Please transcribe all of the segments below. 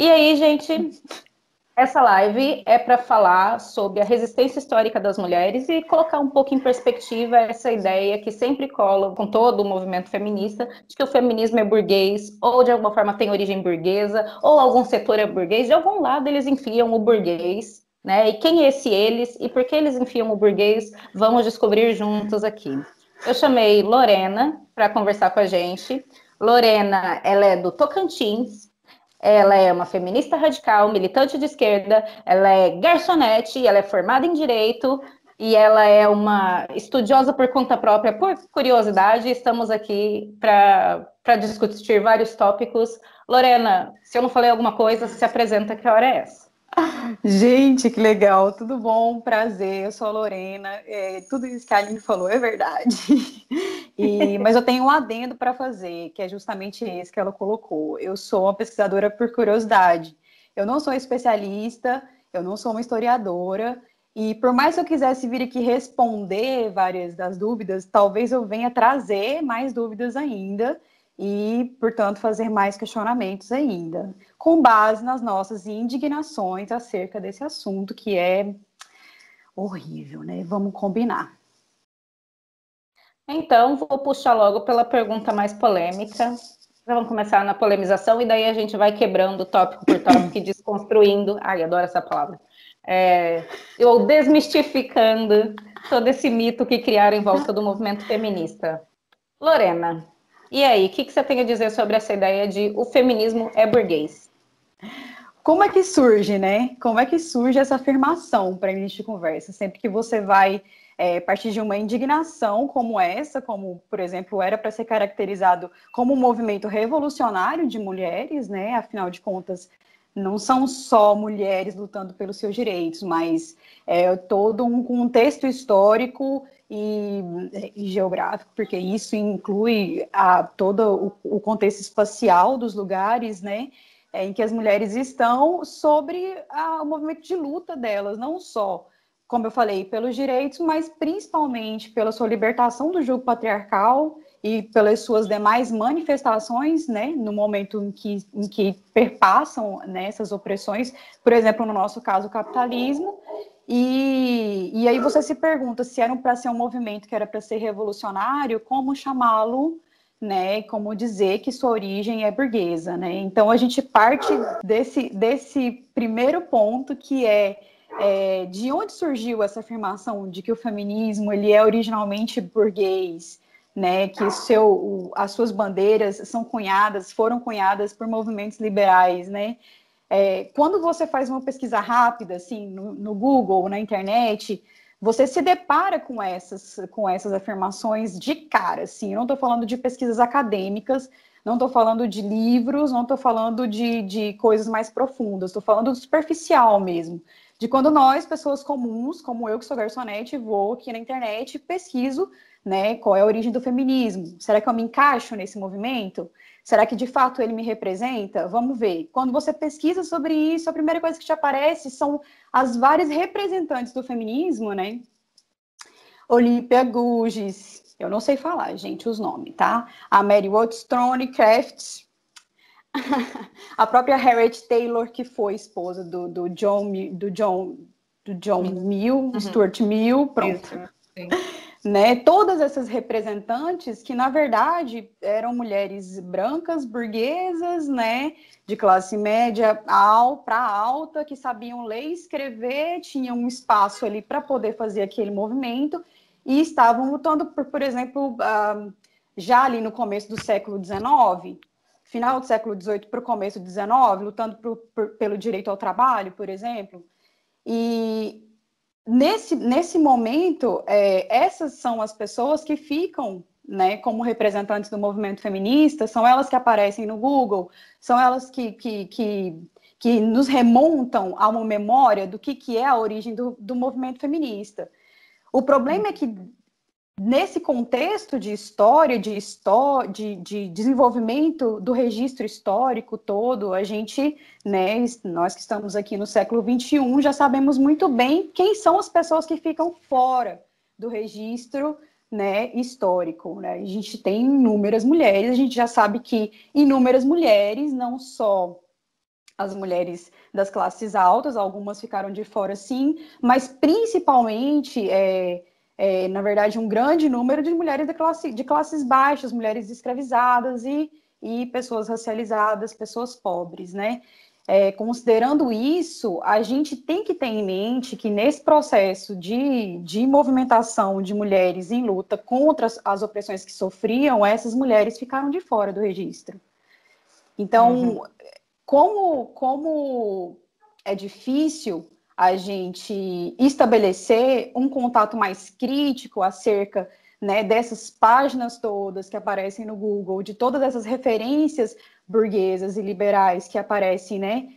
E aí, gente, essa live é para falar sobre a resistência histórica das mulheres e colocar um pouco em perspectiva essa ideia que sempre cola com todo o movimento feminista de que o feminismo é burguês, ou de alguma forma tem origem burguesa, ou algum setor é burguês, de algum lado eles enfiam o burguês, né? E quem é esse eles e por que eles enfiam o burguês? Vamos descobrir juntos aqui. Eu chamei Lorena para conversar com a gente. Lorena, ela é do Tocantins, ela é uma feminista radical, militante de esquerda, ela é garçonete, ela é formada em direito e ela é uma estudiosa por conta própria, por curiosidade. Estamos aqui para discutir vários tópicos. Lorena, se eu não falei alguma coisa, se apresenta, que hora é essa? Gente, que legal, tudo bom? Prazer, eu sou a Lorena. É, tudo isso que a Aline falou é verdade. E, mas eu tenho um adendo para fazer, que é justamente esse que ela colocou. Eu sou uma pesquisadora por curiosidade. Eu não sou especialista, eu não sou uma historiadora. E por mais que eu quisesse vir aqui responder várias das dúvidas, talvez eu venha trazer mais dúvidas ainda e, portanto, fazer mais questionamentos ainda, com base nas nossas indignações acerca desse assunto que é horrível, né? Vamos combinar. Então, vou puxar logo pela pergunta mais polêmica. Vamos começar na polemização e daí a gente vai quebrando tópico por tópico e desconstruindo. Ai, adoro essa palavra. É, ou desmistificando todo esse mito que criaram em volta do movimento feminista. Lorena, e aí, o que, que você tem a dizer sobre essa ideia de o feminismo é burguês? Como é que surge, né? Como é que surge essa afirmação para início de conversa? Sempre que você vai é, partir de uma indignação como essa, como, por exemplo, era para ser caracterizado como um movimento revolucionário de mulheres, né? Afinal de contas, não são só mulheres lutando pelos seus direitos, mas é todo um contexto histórico e, e geográfico, porque isso inclui a, todo o, o contexto espacial dos lugares, né, é, em que as mulheres estão sobre a, o movimento de luta delas, não só, como eu falei, pelos direitos, mas principalmente pela sua libertação do jugo patriarcal e pelas suas demais manifestações, né, no momento em que, em que perpassam né, opressões, por exemplo, no nosso caso, o capitalismo, e, e aí você se pergunta se era para ser um movimento que era para ser revolucionário, como chamá-lo, né? Como dizer que sua origem é burguesa, né? Então a gente parte desse, desse primeiro ponto que é, é de onde surgiu essa afirmação de que o feminismo ele é originalmente burguês, né? Que seu, as suas bandeiras são cunhadas, foram cunhadas por movimentos liberais, né? É, quando você faz uma pesquisa rápida, assim, no, no Google, na internet, você se depara com essas, com essas afirmações de cara, assim. Eu não estou falando de pesquisas acadêmicas, não estou falando de livros, não estou falando de, de coisas mais profundas, estou falando do superficial mesmo. De quando nós, pessoas comuns, como eu que sou garçonete, vou aqui na internet e pesquiso né, qual é a origem do feminismo. Será que eu me encaixo nesse movimento? Será que de fato ele me representa? Vamos ver. Quando você pesquisa sobre isso, a primeira coisa que te aparece são as várias representantes do feminismo, né? Olivia Gugges, eu não sei falar, gente, os nomes, tá? A Mary Wollstonecraft, a própria Harriet Taylor, que foi esposa do, do John, do John, do John Mill, uhum. Stuart Mill, pronto. Isso, né? Todas essas representantes que, na verdade, eram mulheres brancas, burguesas, né? De classe média para alta, que sabiam ler e escrever, tinham um espaço ali para poder fazer aquele movimento e estavam lutando por, por exemplo, uh, já ali no começo do século XIX, final do século XVIII para o começo do XIX, lutando por, por, pelo direito ao trabalho, por exemplo. E nesse, nesse momento, é, essas são as pessoas que ficam né, como representantes do movimento feminista, são elas que aparecem no Google, são elas que, que, que, que nos remontam a uma memória do que, que é a origem do, do movimento feminista. O problema é que nesse contexto de história, de, histó de, de, desenvolvimento do registro histórico todo, a gente, né, nós que estamos aqui no século XXI, já sabemos muito bem quem são as pessoas que ficam fora do registro né, histórico. Né? A gente tem inúmeras mulheres, a gente já sabe que inúmeras mulheres, não só as mulheres das classes altas, algumas ficaram de fora sim, mas principalmente, é, é, na verdade, um grande número de mulheres de, classe, de classes baixas, mulheres escravizadas e, e pessoas racializadas, pessoas pobres, né? É, considerando isso, a gente tem que ter em mente que nesse processo de, de movimentação de mulheres em luta contra as, as opressões que sofriam, essas mulheres ficaram de fora do registro. Então, uhum. como, como é difícil a gente estabelecer um contato mais crítico acerca né, dessas páginas todas que aparecem no Google, de todas essas referências burguesas e liberais que aparecem, né,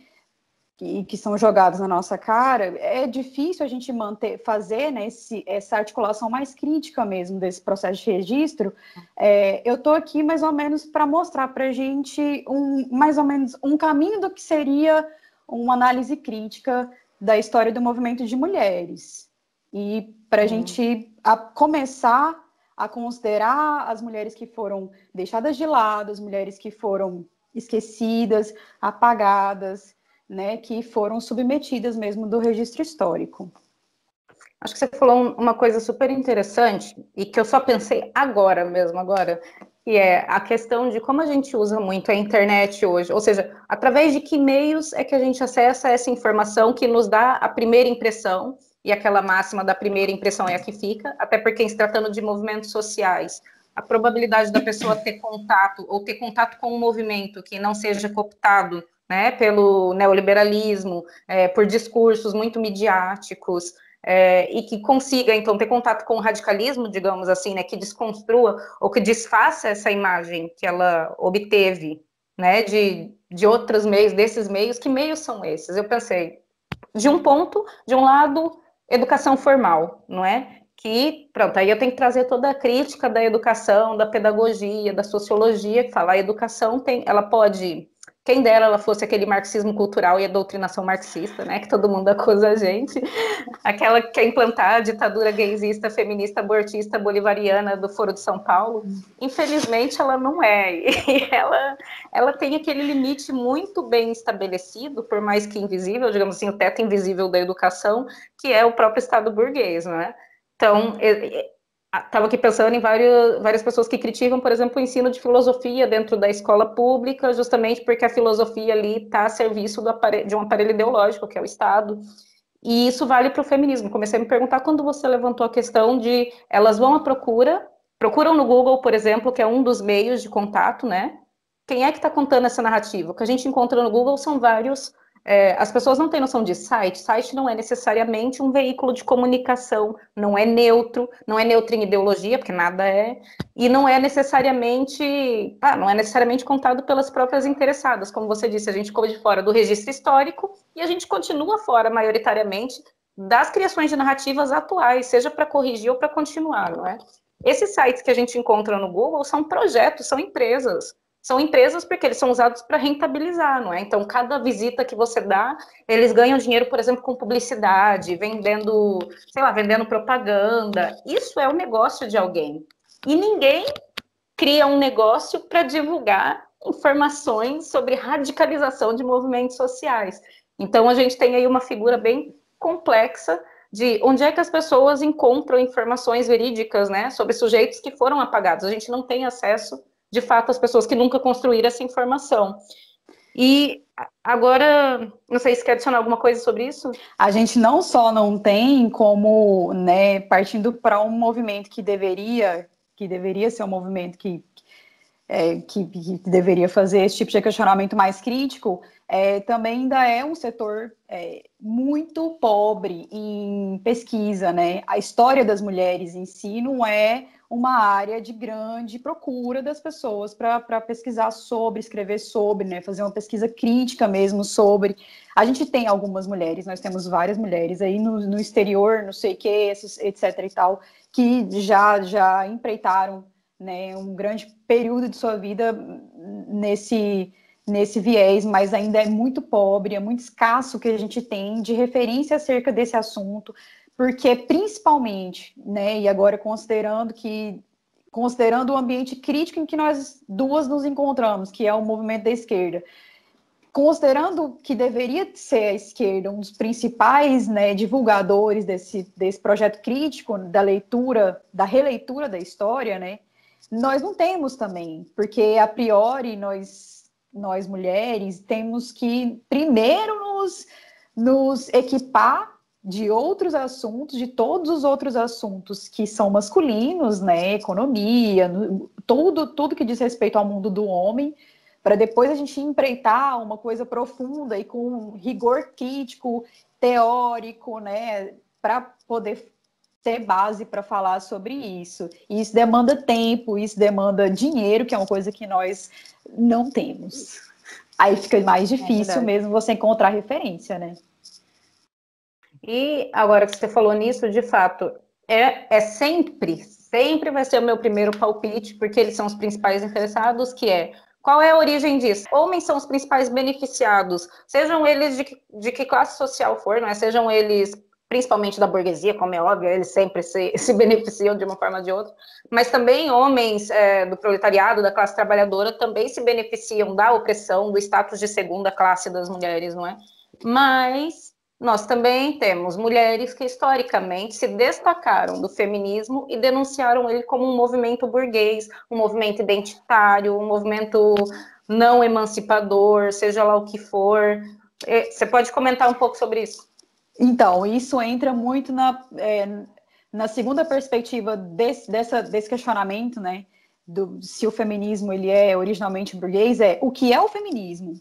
e que são jogadas na nossa cara, é difícil a gente manter, fazer né, esse, essa articulação mais crítica mesmo desse processo de registro. É, eu estou aqui mais ou menos para mostrar para a gente um, mais ou menos um caminho do que seria uma análise crítica da história do movimento de mulheres. E para a gente a começar a considerar as mulheres que foram deixadas de lado, as mulheres que foram esquecidas, apagadas, né, que foram submetidas mesmo do registro histórico. Acho que você falou uma coisa super interessante e que eu só pensei agora mesmo, agora, que é a questão de como a gente usa muito a internet hoje, ou seja, através de que meios é que a gente acessa essa informação que nos dá a primeira impressão, e aquela máxima da primeira impressão é a que fica, até porque se tratando de movimentos sociais, a probabilidade da pessoa ter contato ou ter contato com um movimento que não seja cooptado né, pelo neoliberalismo, é, por discursos muito midiáticos, é, e que consiga, então, ter contato com o radicalismo, digamos assim, né, que desconstrua ou que desfaça essa imagem que ela obteve, né, de, de outros meios, desses meios, que meios são esses? Eu pensei, de um ponto, de um lado, educação formal, não é? Que, pronto, aí eu tenho que trazer toda a crítica da educação, da pedagogia, da sociologia, que fala, a educação tem, ela pode quem dera ela fosse aquele marxismo cultural e a doutrinação marxista, né? Que todo mundo acusa a gente. Aquela que quer implantar a ditadura gaysista, feminista, abortista, bolivariana do Foro de São Paulo. Infelizmente, ela não é. E ela, ela tem aquele limite muito bem estabelecido, por mais que invisível, digamos assim, o teto invisível da educação, que é o próprio Estado burguês, né? Então, estava aqui pensando em vários, várias pessoas que criticam, por exemplo, o ensino de filosofia dentro da escola pública, justamente porque a filosofia ali está a serviço aparelho, de um aparelho ideológico, que é o Estado. E isso vale para o feminismo. Comecei a me perguntar quando você levantou a questão de elas vão à procura, procuram no Google, por exemplo, que é um dos meios de contato, né? Quem é que está contando essa narrativa? O que a gente encontra no Google são vários é, as pessoas não têm noção de site. Site não é necessariamente um veículo de comunicação, não é neutro, não é neutro em ideologia, porque nada é, e não é necessariamente, ah, não é necessariamente contado pelas próprias interessadas. Como você disse, a gente ficou de fora do registro histórico e a gente continua fora, maioritariamente, das criações de narrativas atuais, seja para corrigir ou para continuar, não é? Esses sites que a gente encontra no Google são projetos, são empresas são empresas porque eles são usados para rentabilizar, não é? Então, cada visita que você dá, eles ganham dinheiro, por exemplo, com publicidade, vendendo, sei lá, vendendo propaganda. Isso é o negócio de alguém. E ninguém cria um negócio para divulgar informações sobre radicalização de movimentos sociais. Então, a gente tem aí uma figura bem complexa de onde é que as pessoas encontram informações verídicas, né, sobre sujeitos que foram apagados. A gente não tem acesso de fato, as pessoas que nunca construíram essa informação. E agora, não sei se quer adicionar alguma coisa sobre isso? A gente não só não tem como, né, partindo para um movimento que deveria, que deveria ser um movimento que, é, que, que, deveria fazer esse tipo de questionamento mais crítico, é, também ainda é um setor é, muito pobre em pesquisa, né? A história das mulheres em si não é uma área de grande procura das pessoas para pesquisar sobre, escrever sobre, né, fazer uma pesquisa crítica mesmo sobre. A gente tem algumas mulheres, nós temos várias mulheres aí no, no exterior, não sei o que, etc e tal, que já, já empreitaram né, um grande período de sua vida nesse, nesse viés, mas ainda é muito pobre, é muito escasso o que a gente tem de referência acerca desse assunto, porque principalmente, né, e agora considerando que considerando o ambiente crítico em que nós duas nos encontramos, que é o movimento da esquerda, considerando que deveria ser a esquerda um dos principais né, divulgadores desse, desse projeto crítico da leitura, da releitura da história, né, nós não temos também, porque a priori nós, nós mulheres temos que primeiro nos, nos equipar de outros assuntos, de todos os outros assuntos que são masculinos, né, economia, tudo, tudo que diz respeito ao mundo do homem, para depois a gente empreitar uma coisa profunda e com rigor crítico, teórico, né, para poder ter base para falar sobre isso. E isso demanda tempo, isso demanda dinheiro, que é uma coisa que nós não temos. Aí fica mais é difícil é mesmo você encontrar referência, né? E agora que você falou nisso, de fato, é, é sempre, sempre vai ser o meu primeiro palpite, porque eles são os principais interessados, que é qual é a origem disso? Homens são os principais beneficiados, sejam eles de que, de que classe social for, não é? Sejam eles principalmente da burguesia, como é óbvio, eles sempre se, se beneficiam de uma forma ou de outra, mas também homens é, do proletariado, da classe trabalhadora, também se beneficiam da opressão, do status de segunda classe das mulheres, não é? Mas nós também temos mulheres que historicamente se destacaram do feminismo e denunciaram ele como um movimento burguês, um movimento identitário, um movimento não emancipador, seja lá o que for. Você pode comentar um pouco sobre isso? Então, isso entra muito na, é, na segunda perspectiva desse, dessa, desse questionamento, né? Do, se o feminismo ele é originalmente burguês, é o que é o feminismo?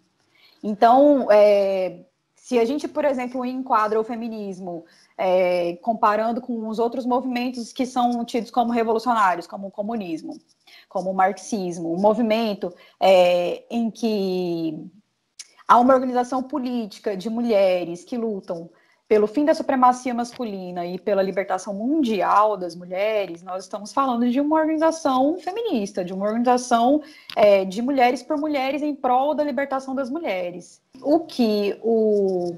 Então, é, se a gente, por exemplo, enquadra o feminismo é, comparando com os outros movimentos que são tidos como revolucionários, como o comunismo, como o marxismo, um movimento é, em que há uma organização política de mulheres que lutam pelo fim da supremacia masculina e pela libertação mundial das mulheres, nós estamos falando de uma organização feminista, de uma organização é, de mulheres por mulheres em prol da libertação das mulheres. O que o,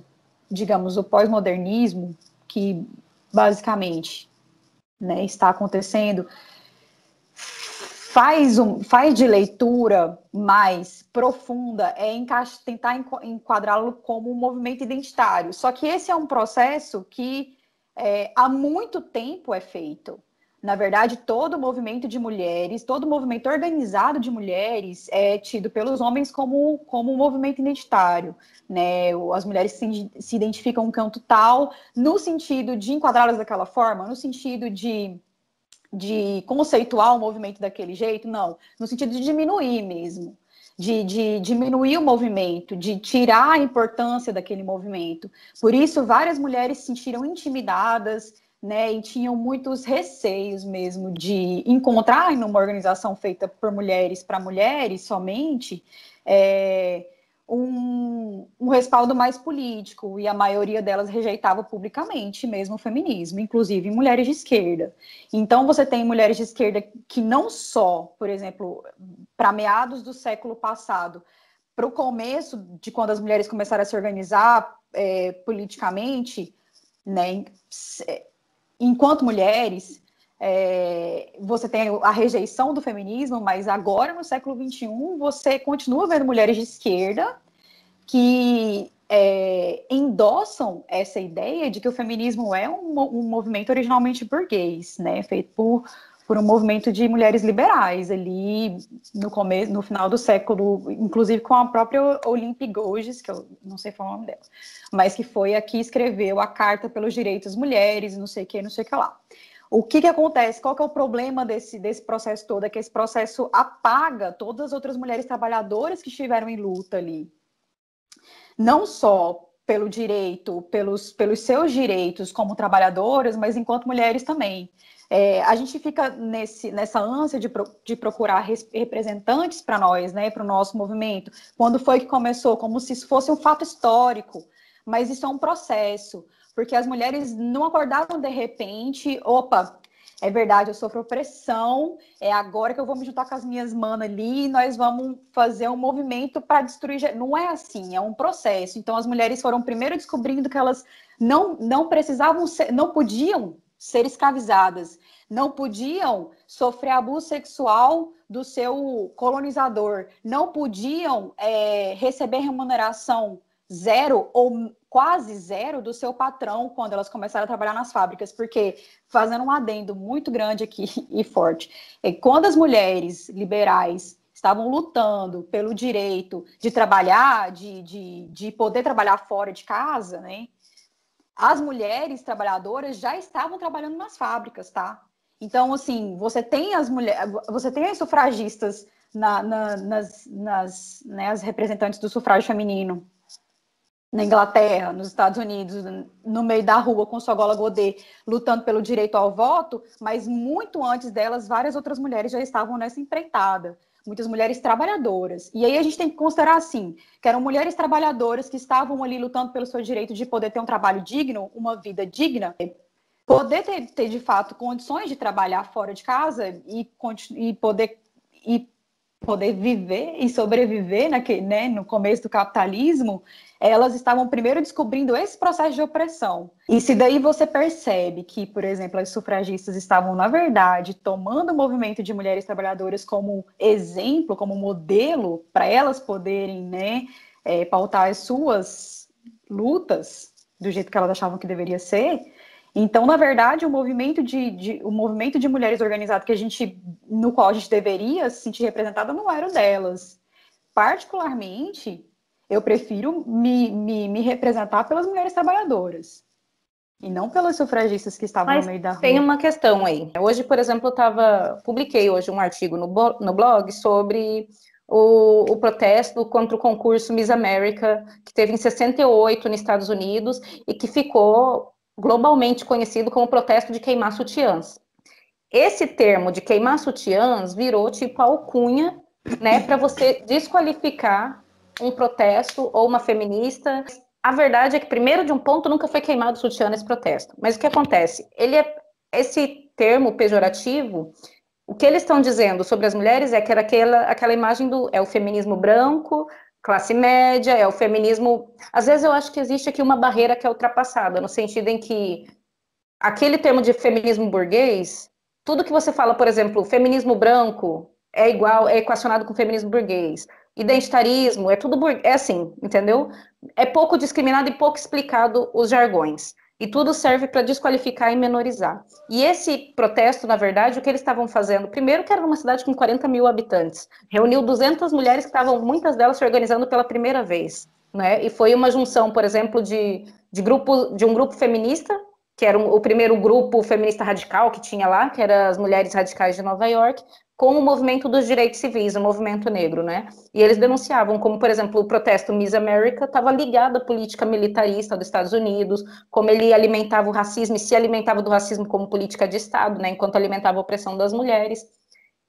digamos, o pós-modernismo, que basicamente né, está acontecendo, faz, um, faz de leitura mais profunda é tentar enquadrá-lo como um movimento identitário. Só que esse é um processo que é, há muito tempo é feito. Na verdade, todo movimento de mulheres, todo movimento organizado de mulheres é tido pelos homens como, como um movimento identitário. Né? As mulheres se, se identificam um canto tal, no sentido de enquadrá-las daquela forma, no sentido de de conceituar o movimento daquele jeito, não, no sentido de diminuir mesmo, de, de, diminuir o movimento, de tirar a importância daquele movimento. Por isso, várias mulheres se sentiram intimidadas, né, e tinham muitos receios mesmo de encontrar em uma organização feita por mulheres para mulheres somente, é, um, um, respaldo mais político, e a maioria delas rejeitava publicamente mesmo o feminismo, inclusive mulheres de esquerda. Então, você tem mulheres de esquerda que não só, por exemplo, para meados do século passado, para o começo de quando as mulheres começaram a se organizar é, politicamente, né, enquanto mulheres, é, você tem a rejeição do feminismo, mas agora no século XXI você continua vendo mulheres de esquerda que é, endossam essa ideia de que o feminismo é um, um, movimento originalmente burguês, né, feito por, por um movimento de mulheres liberais ali no começo, no final do século, inclusive com a própria Olympe Gouges, que eu não sei falar o nome dela, mas que foi a que escreveu a Carta pelos Direitos das Mulheres, não sei o que, não sei o que lá. O que, que acontece? Qual que é o problema desse, desse processo todo? É que esse processo apaga todas as outras mulheres trabalhadoras que estiveram em luta ali. Não só pelo direito, pelos, pelos seus direitos como trabalhadoras, mas enquanto mulheres também. É, a gente fica nesse, nessa ânsia de, pro, de procurar res, representantes para nós, né, para o nosso movimento. Quando foi que começou? Como se isso fosse um fato histórico, mas isso é um processo porque as mulheres não acordavam de repente, opa, é verdade, eu sofro opressão, é agora que eu vou me juntar com as minhas manas ali e nós vamos fazer um movimento para destruir. Não é assim, é um processo. Então as mulheres foram primeiro descobrindo que elas não, não precisavam ser, não podiam ser escravizadas, não podiam sofrer abuso sexual do seu colonizador, não podiam é, receber remuneração zero ou quase zero do seu patrão quando elas começaram a trabalhar nas fábricas, porque, fazendo um adendo muito grande aqui e forte, é, quando as mulheres liberais estavam lutando pelo direito de trabalhar, de, de, de poder trabalhar fora de casa, né? As mulheres trabalhadoras já estavam trabalhando nas fábricas, tá? Então, assim, você tem as mulheres, você tem as sufragistas na, na, nas, nas né, as representantes do sufrágio feminino na Inglaterra, nos Estados Unidos, no meio da rua com sua gola godê, lutando pelo direito ao voto, mas muito antes delas, várias outras mulheres já estavam nessa empreitada. Muitas mulheres trabalhadoras. E aí a gente tem que considerar assim, que eram mulheres trabalhadoras que estavam ali lutando pelo seu direito de poder ter um trabalho digno, uma vida digna, poder ter, ter de fato condições de trabalhar fora de casa e, e poder e poder viver e sobreviver naquele, né, no começo do capitalismo, elas estavam primeiro descobrindo esse processo de opressão. E se daí você percebe que, por exemplo, as sufragistas estavam, na verdade, tomando o movimento de mulheres trabalhadoras como exemplo, como modelo, para elas poderem né, é, pautar as suas lutas do jeito que elas achavam que deveria ser, então, na verdade, o movimento de, de, o movimento de mulheres organizado que a gente, no qual a gente deveria se sentir representada não era o delas. Particularmente, eu prefiro me, me, me representar pelas mulheres trabalhadoras. E não pelas sufragistas que estavam Mas no meio da rua. Tem uma questão aí. Hoje, por exemplo, eu tava, publiquei hoje um artigo no, no blog sobre o, o, protesto contra o concurso Miss America, que teve em 68 nos Estados Unidos e que ficou globalmente conhecido como protesto de queimar sutiãs. Esse termo de queimar sutiãs virou tipo alcunha, né, para você desqualificar um protesto ou uma feminista. A verdade é que primeiro de um ponto nunca foi queimado sutiã nesse protesto. Mas o que acontece? Ele é esse termo pejorativo, o que eles estão dizendo sobre as mulheres é que era aquela, aquela imagem do é o feminismo branco, classe média, é o feminismo. Às vezes eu acho que existe aqui uma barreira que é ultrapassada, no sentido em que aquele termo de feminismo burguês, tudo que você fala, por exemplo, feminismo branco é igual, é equacionado com feminismo burguês. Identitarismo, é tudo burguês, é assim, entendeu? É pouco discriminado e pouco explicado os jargões. E tudo serve para desqualificar e menorizar. E esse protesto, na verdade, o que eles estavam fazendo? Primeiro, que era uma cidade com 40 mil habitantes. Reuniu 200 mulheres que estavam, muitas delas, se organizando pela primeira vez. Né? E foi uma junção, por exemplo, de, de, grupo, de um grupo feminista, que era o primeiro grupo feminista radical que tinha lá, que eram as Mulheres Radicais de Nova York, com o movimento dos direitos civis, o movimento negro, né? E eles denunciavam como, por exemplo, o protesto Miss America estava ligado à política militarista dos Estados Unidos, como ele alimentava o racismo e se alimentava do racismo como política de Estado, né? Enquanto alimentava a opressão das mulheres.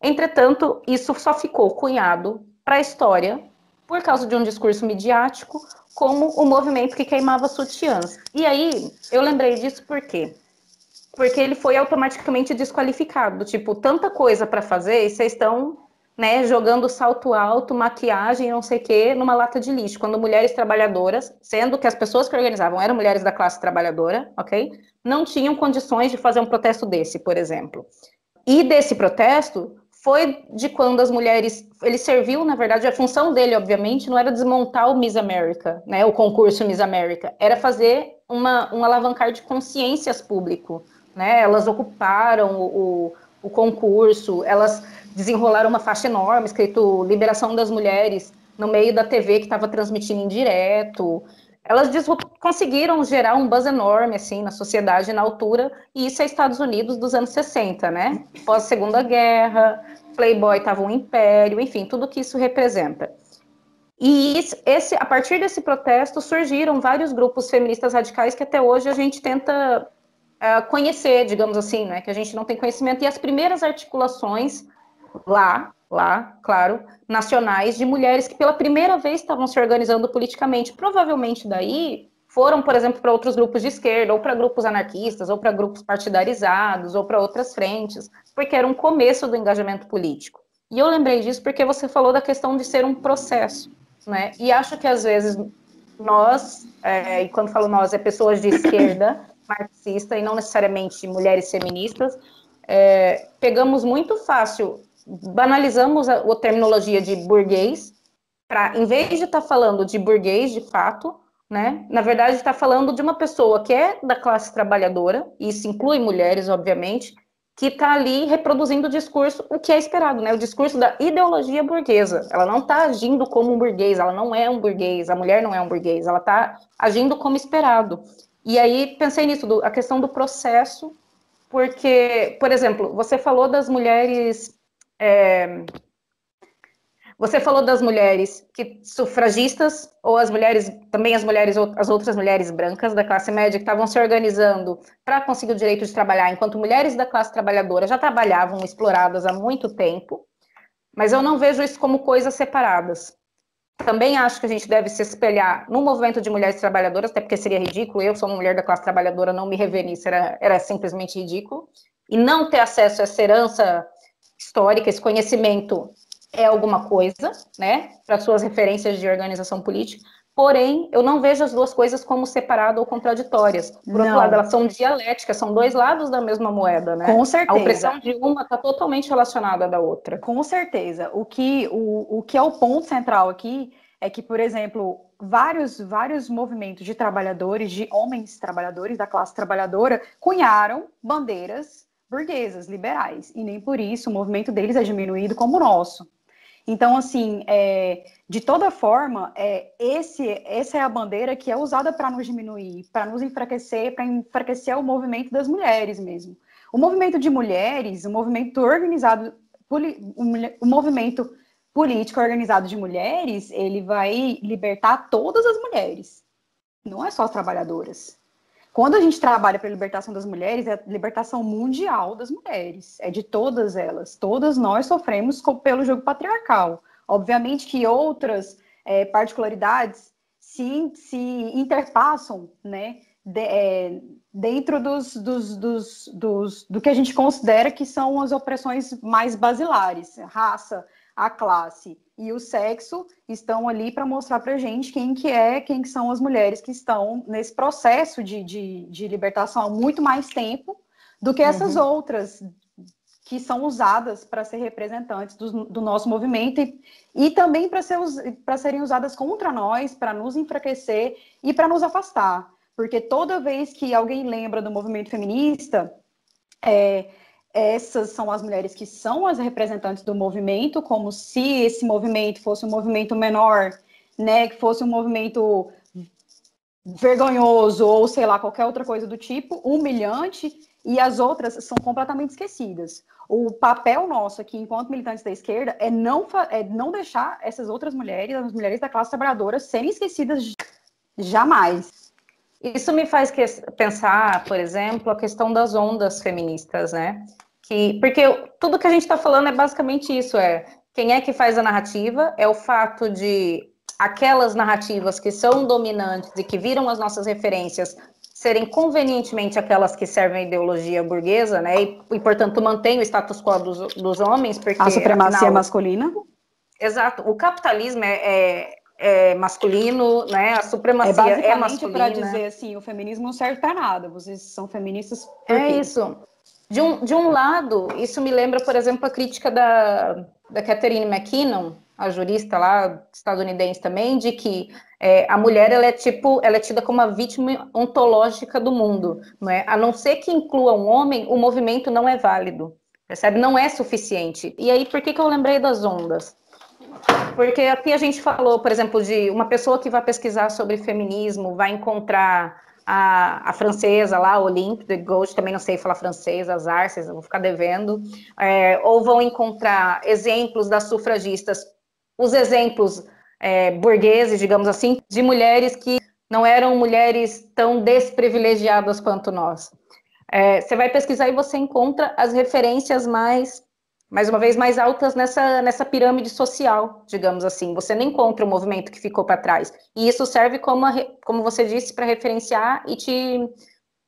Entretanto, isso só ficou cunhado para a história por causa de um discurso midiático, como o movimento que queimava sutiãs. E aí, eu lembrei disso por quê? Porque ele foi automaticamente desqualificado. Tipo, tanta coisa para fazer e vocês estão né, jogando salto alto, maquiagem, não sei o quê, numa lata de lixo. Quando mulheres trabalhadoras, sendo que as pessoas que organizavam eram mulheres da classe trabalhadora, ok? Não tinham condições de fazer um protesto desse, por exemplo. E desse protesto foi de quando as mulheres. Ele serviu, na verdade, a função dele, obviamente, não era desmontar o Miss America, né, o concurso Miss America, era fazer uma, um alavancar de consciências público né? Elas ocuparam o, o concurso, elas desenrolaram uma faixa enorme escrito Liberação das Mulheres no meio da TV que estava transmitindo em direto. Elas conseguiram gerar um buzz enorme assim na sociedade na altura, e isso é Estados Unidos dos anos 60, né? Pós Segunda Guerra, Playboy estava um império, enfim, tudo que isso representa. E esse, a partir desse protesto surgiram vários grupos feministas radicais que até hoje a gente tenta uh, conhecer, digamos assim, né, que a gente não tem conhecimento, e as primeiras articulações lá, lá, claro, nacionais, de mulheres que pela primeira vez estavam se organizando politicamente. Provavelmente daí foram, por exemplo, para outros grupos de esquerda, ou para grupos anarquistas, ou para grupos partidarizados, ou para outras frentes, porque era um começo do engajamento político. E eu lembrei disso porque você falou da questão de ser um processo, né? E acho que às vezes nós, é, e quando falo nós, é pessoas de esquerda, marxista e não necessariamente mulheres feministas, é, pegamos muito fácil, banalizamos a, a terminologia de burguês, para, em vez de estar tá falando de burguês de fato, né, na verdade está falando de uma pessoa que é da classe trabalhadora, e isso inclui mulheres, obviamente, que está ali reproduzindo o discurso, o que é esperado, né? O discurso da ideologia burguesa. Ela não está agindo como um burguês, ela não é um burguês, a mulher não é um burguês, ela está agindo como esperado. E aí pensei nisso, do, a questão do processo, porque, por exemplo, você falou das mulheres. É, você falou das mulheres que sufragistas ou as mulheres também as mulheres as outras mulheres brancas da classe média que estavam se organizando para conseguir o direito de trabalhar, enquanto mulheres da classe trabalhadora já trabalhavam exploradas há muito tempo. Mas eu não vejo isso como coisas separadas. Também acho que a gente deve se espelhar no movimento de mulheres trabalhadoras, até porque seria ridículo. Eu sou uma mulher da classe trabalhadora, não me rever nisso era, era simplesmente ridículo. E não ter acesso a essa herança histórica, esse conhecimento é alguma coisa, né, para suas referências de organização política. Porém, eu não vejo as duas coisas como separadas ou contraditórias. Por não. outro lado, elas são dialéticas, são dois lados da mesma moeda, né? Com certeza. A opressão de uma está totalmente relacionada da outra. Com certeza. O que, o, o que é o ponto central aqui é que, por exemplo, vários, vários movimentos de trabalhadores, de homens trabalhadores da classe trabalhadora, cunharam bandeiras burguesas, liberais, e nem por isso o movimento deles é diminuído como o nosso. Então, assim, é, de toda forma, é, esse, essa é a bandeira que é usada para nos diminuir, para nos enfraquecer, para enfraquecer o movimento das mulheres mesmo. O movimento de mulheres, o movimento organizado, o movimento político organizado de mulheres, ele vai libertar todas as mulheres, não é só as trabalhadoras. Quando a gente trabalha para a libertação das mulheres, é a libertação mundial das mulheres, é de todas elas. Todas nós sofremos pelo jogo patriarcal. Obviamente que outras é, particularidades se, se interpassam, né, de, é, dentro dos, dos, dos, dos, do que a gente considera que são as opressões mais basilares, raça, a classe e o sexo estão ali para mostrar para gente quem que é, quem que são as mulheres que estão nesse processo de, de, de libertação há muito mais tempo do que essas uhum. outras que são usadas para ser representantes do, do nosso movimento e, e também para ser, serem usadas contra nós, para nos enfraquecer e para nos afastar. Porque toda vez que alguém lembra do movimento feminista, é, essas são as mulheres que são as representantes do movimento, como se esse movimento fosse um movimento menor, né, que fosse um movimento vergonhoso ou sei lá qualquer outra coisa do tipo, humilhante, e as outras são completamente esquecidas. O papel nosso aqui, enquanto militantes da esquerda, é não, é não deixar essas outras mulheres, as mulheres da classe trabalhadora, serem esquecidas jamais. Isso me faz pensar, por exemplo, a questão das ondas feministas, né? que porque tudo que a gente está falando é basicamente isso, é quem é que faz a narrativa, é o fato de aquelas narrativas que são dominantes e que viram as nossas referências serem convenientemente aquelas que servem a ideologia burguesa, né, e, e portanto mantém o status quo dos, dos homens, porque... A supremacia afinal, masculina? Exato, o capitalismo é, é, é masculino, né, a supremacia é, é masculina. para dizer assim, o feminismo não serve para nada, vocês são feministas É isso. De um, de um lado, isso me lembra, por exemplo, a crítica da, da Catherine McKinnon, a jurista lá estadunidense também, de que é, a mulher ela é tipo, ela é tida como a vítima ontológica do mundo, não é? A não ser que inclua um homem, o movimento não é válido, percebe? Não é suficiente. E aí, por que, que eu lembrei das ondas? Porque aqui a gente falou, por exemplo, de uma pessoa que vai pesquisar sobre feminismo, vai encontrar a, a francesa lá, Olympe de Gauche, também não sei falar francês, as Arces, vou ficar devendo, é, ou vão encontrar exemplos das sufragistas, os exemplos é, burgueses, digamos assim, de mulheres que não eram mulheres tão desprivilegiadas quanto nós. É, você vai pesquisar e você encontra as referências mais mais uma vez, mais altas nessa, nessa pirâmide social, digamos assim. Você não encontra o movimento que ficou para trás. E isso serve, como, a, como você disse, para referenciar e te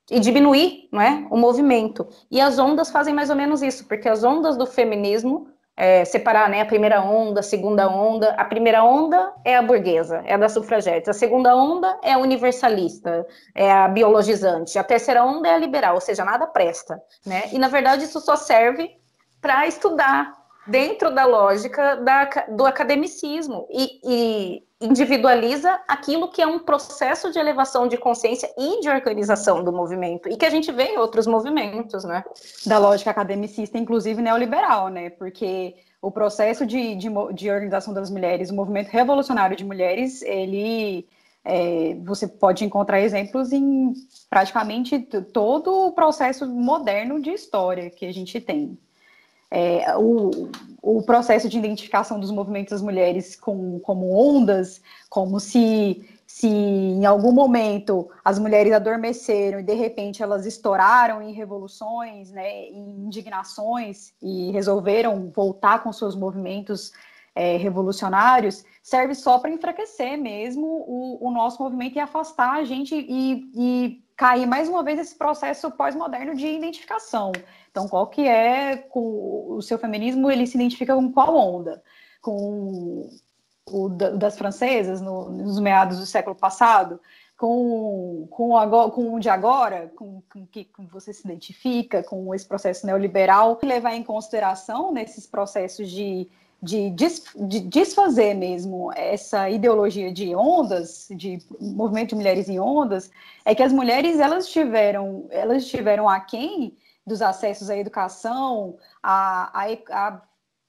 e diminuir não é, o movimento. E as ondas fazem mais ou menos isso, porque as ondas do feminismo é, separar né, a primeira onda, a segunda onda. A primeira onda é a burguesa, é a da sufragete. A segunda onda é a universalista, é a biologizante. A terceira onda é a liberal, ou seja, nada presta. Né? E, na verdade, isso só serve para estudar dentro da lógica da, do academicismo e, e, individualiza aquilo que é um processo de elevação de consciência e de organização do movimento e que a gente vê em outros movimentos, né? Da lógica academicista, inclusive neoliberal, né? Porque o processo de, de, de organização das mulheres, o movimento revolucionário de mulheres, ele é, você pode encontrar exemplos em praticamente todo o processo moderno de história que a gente tem é, o, o processo de identificação dos movimentos das mulheres com, como ondas, como se, se em algum momento as mulheres adormeceram e de repente elas estouraram em revoluções, né, em indignações e resolveram voltar com seus movimentos é, revolucionários, serve só para enfraquecer mesmo o, o, nosso movimento e afastar a gente e, e cair mais uma vez nesse processo pós-moderno de identificação. Então, qual que é com o seu feminismo? Ele se identifica com qual onda? Com o das francesas no, nos meados do século passado? Com, com, agora, com o de agora, com, com que com você se identifica, com esse processo neoliberal, levar em consideração nesses processos de, de, des, de desfazer mesmo essa ideologia de ondas, de movimento de mulheres em ondas, é que as mulheres elas tiveram, elas tiveram aquém dos acessos à educação, à, à, à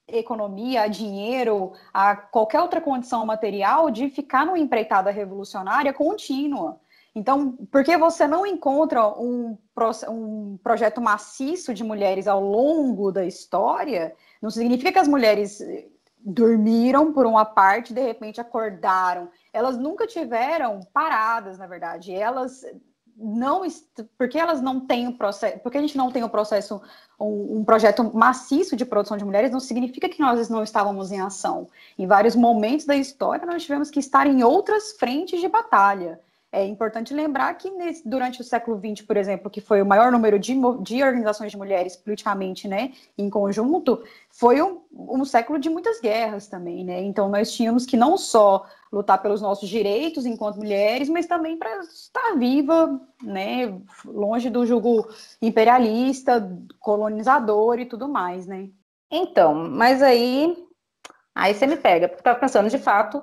economia, a dinheiro, a qualquer outra condição material de ficar numa empreitada revolucionária contínua. Então, porque você não encontra um, um projeto maciço de mulheres ao longo da história, não significa que as mulheres dormiram por uma parte, de repente acordaram. Elas nunca tiveram paradas, na verdade. Elas não porque elas não têm o processo, porque a gente não tem o processo um, um, projeto maciço de produção de mulheres não significa que nós não estávamos em ação. Em vários momentos da história nós tivemos que estar em outras frentes de batalha. É importante lembrar que nesse, durante o século XX, por exemplo, que foi o maior número de, de organizações de mulheres politicamente, né, em conjunto, foi um, um, século de muitas guerras também, né? Então nós tínhamos que não só lutar pelos nossos direitos enquanto mulheres, mas também para estar viva, né, longe do jugo imperialista, colonizador e tudo mais, né? Então, mas aí, aí você me pega, porque estava pensando de fato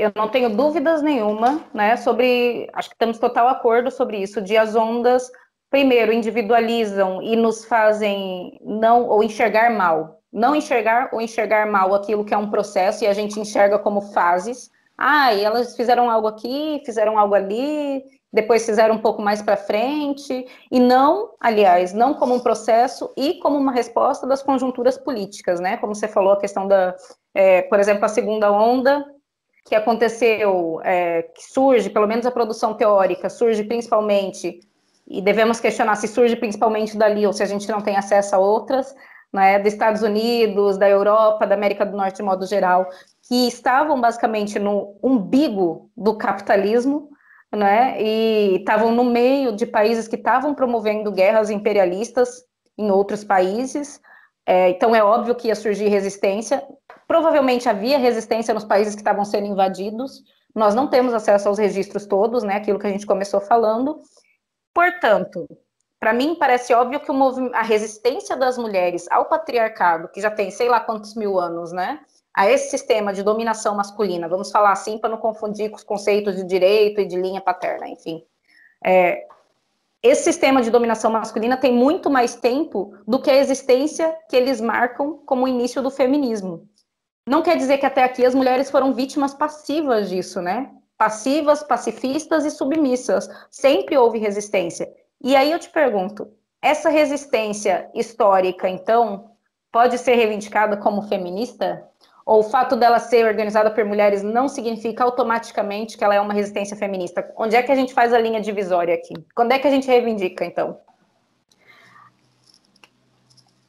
eu não tenho dúvidas nenhuma, né, sobre, acho que temos total acordo sobre isso, de as ondas, primeiro, individualizam e nos fazem não, ou enxergar mal, não enxergar ou enxergar mal aquilo que é um processo e a gente enxerga como fases, ah, e elas fizeram algo aqui, fizeram algo ali, depois fizeram um pouco mais para frente, e não, aliás, não como um processo e como uma resposta das conjunturas políticas, né? Como você falou, a questão da, é, por exemplo, a segunda onda, que aconteceu, é, que surge, pelo menos a produção teórica, surge principalmente, e devemos questionar se surge principalmente dali ou se a gente não tem acesso a outras, né, dos Estados Unidos, da Europa, da América do Norte de modo geral, que estavam basicamente no umbigo do capitalismo, né, e estavam no meio de países que estavam promovendo guerras imperialistas em outros países, é, então é óbvio que ia surgir resistência, Provavelmente havia resistência nos países que estavam sendo invadidos. Nós não temos acesso aos registros todos, né? Aquilo que a gente começou falando. Portanto, para mim parece óbvio que a resistência das mulheres ao patriarcado, que já tem sei lá quantos mil anos, né? A esse sistema de dominação masculina, vamos falar assim para não confundir com os conceitos de direito e de linha paterna, enfim. É, esse sistema de dominação masculina tem muito mais tempo do que a existência que eles marcam como início do feminismo. Não quer dizer que até aqui as mulheres foram vítimas passivas disso, né? Passivas, pacifistas e submissas. Sempre houve resistência. E aí eu te pergunto: essa resistência histórica, então, pode ser reivindicada como feminista? Ou o fato dela ser organizada por mulheres não significa automaticamente que ela é uma resistência feminista? Onde é que a gente faz a linha divisória aqui? Quando é que a gente reivindica, então?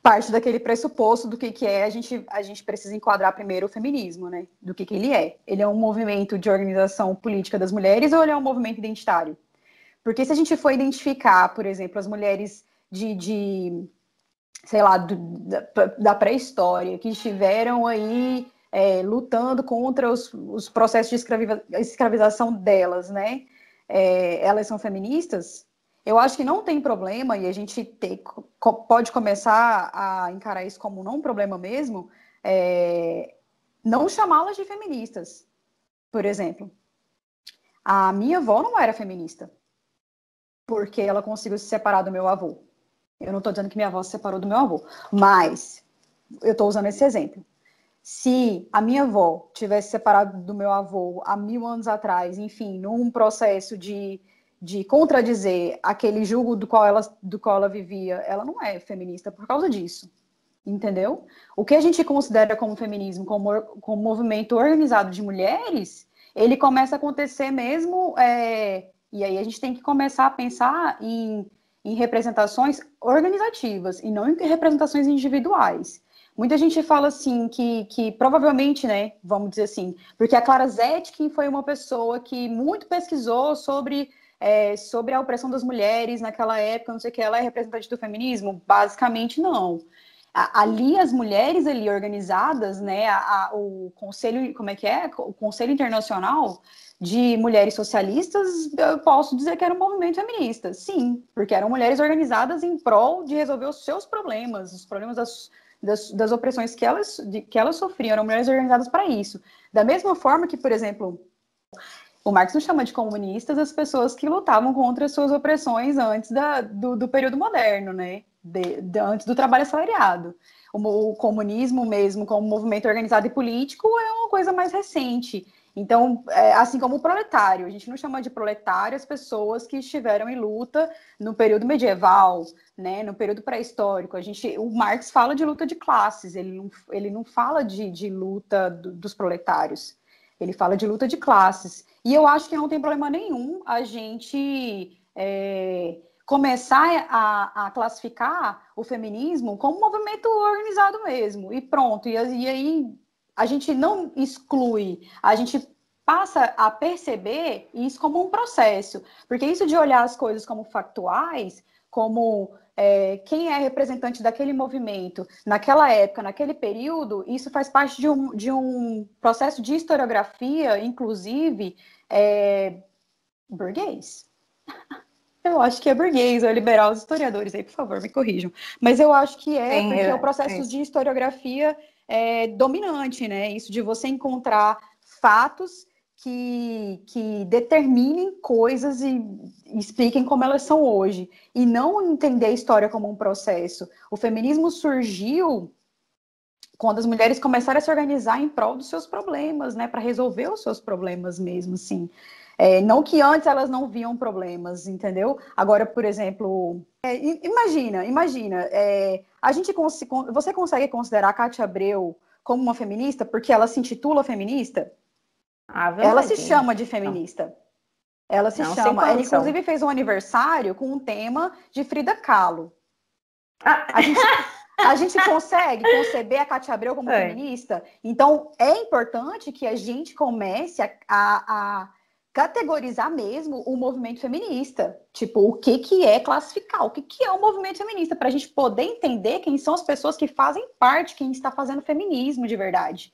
Parte daquele pressuposto do que, que é, a gente, a gente precisa enquadrar primeiro o feminismo, né? Do que, que ele é. Ele é um movimento de organização política das mulheres ou ele é um movimento identitário? Porque se a gente for identificar, por exemplo, as mulheres de, de sei lá, do, da, da pré-história, que estiveram aí é, lutando contra os, os processos de escraviza, escravização delas, né? É, elas são feministas? Eu acho que não tem problema, e a gente tem, pode começar a encarar isso como não um problema mesmo, é, não chamá-las de feministas. Por exemplo, a minha avó não era feminista, porque ela conseguiu se separar do meu avô. Eu não estou dizendo que minha avó se separou do meu avô, mas eu estou usando esse exemplo. Se a minha avó tivesse separado do meu avô há mil anos atrás, enfim, num processo de, de contradizer aquele julgo do qual, ela, do qual ela vivia, ela não é feminista por causa disso. Entendeu? O que a gente considera como feminismo, como, como movimento organizado de mulheres, ele começa a acontecer mesmo. É, e aí a gente tem que começar a pensar em em representações organizativas e não em representações individuais. Muita gente fala assim que, que provavelmente, né, vamos dizer assim, porque a Clara Zetkin foi uma pessoa que muito pesquisou sobre, é, sobre a opressão das mulheres naquela época, não sei o que, ela é representante do feminismo? Basicamente não. ali as mulheres ali organizadas, né, a, a, o conselho, como é que é? O Conselho Internacional de mulheres socialistas, eu posso dizer que era um movimento feminista, sim, porque eram mulheres organizadas em prol de resolver os seus problemas, os problemas das, das, das opressões que elas, de, que elas sofriam, eram mulheres organizadas para isso. Da mesma forma que, por exemplo, o Marx não chama de comunistas as pessoas que lutavam contra as suas opressões antes da, do, do período moderno, né? De, de, antes do trabalho assalariado. O, o comunismo mesmo, como movimento organizado e político, é uma coisa mais recente. Então, é, assim como o proletário, a gente não chama de proletário as pessoas que estiveram em luta no período medieval, né, no período pré-histórico. A gente, o Marx fala de luta de classes, ele não, ele não fala de, de luta do, dos proletários, ele fala de luta de classes. E eu acho que não tem problema nenhum a gente é, começar a, a, classificar o feminismo como um movimento organizado mesmo, e pronto. E, e aí a gente não exclui, a gente passa a perceber isso como um processo, porque isso de olhar as coisas como factuais, como é, quem é representante daquele movimento naquela época, naquele período, isso faz parte de um, de um processo de historiografia, inclusive, é, burguês. Eu acho que é burguês, ou liberal, os historiadores aí, por favor, me corrijam. Mas eu acho que é, Sim, porque é, o processo é. de historiografia é, dominante, né? Isso de você encontrar fatos que, que determinem coisas e expliquem como elas são hoje, e não entender a história como um processo. O feminismo surgiu quando as mulheres começaram a se organizar em prol dos seus problemas, né, para resolver os seus problemas mesmo, assim. É, não que antes elas não viam problemas, entendeu? Agora, por exemplo, é, imagina, imagina, é, a gente cons você consegue considerar a Cátia Abreu como uma feminista porque ela se intitula feminista? Ah, ela se chama de feminista. Não. Ela se não, chama. Ela inclusive fez um aniversário com um tema de Frida Kahlo. Ah. A, gente, a gente consegue conceber a Cátia Abreu como é. feminista? Então é importante que a gente comece a, a, a categorizar mesmo o movimento feminista. Tipo, o que, que é classificar, o que, que é o movimento feminista, para a gente poder entender quem são as pessoas que fazem parte, quem está fazendo feminismo de verdade.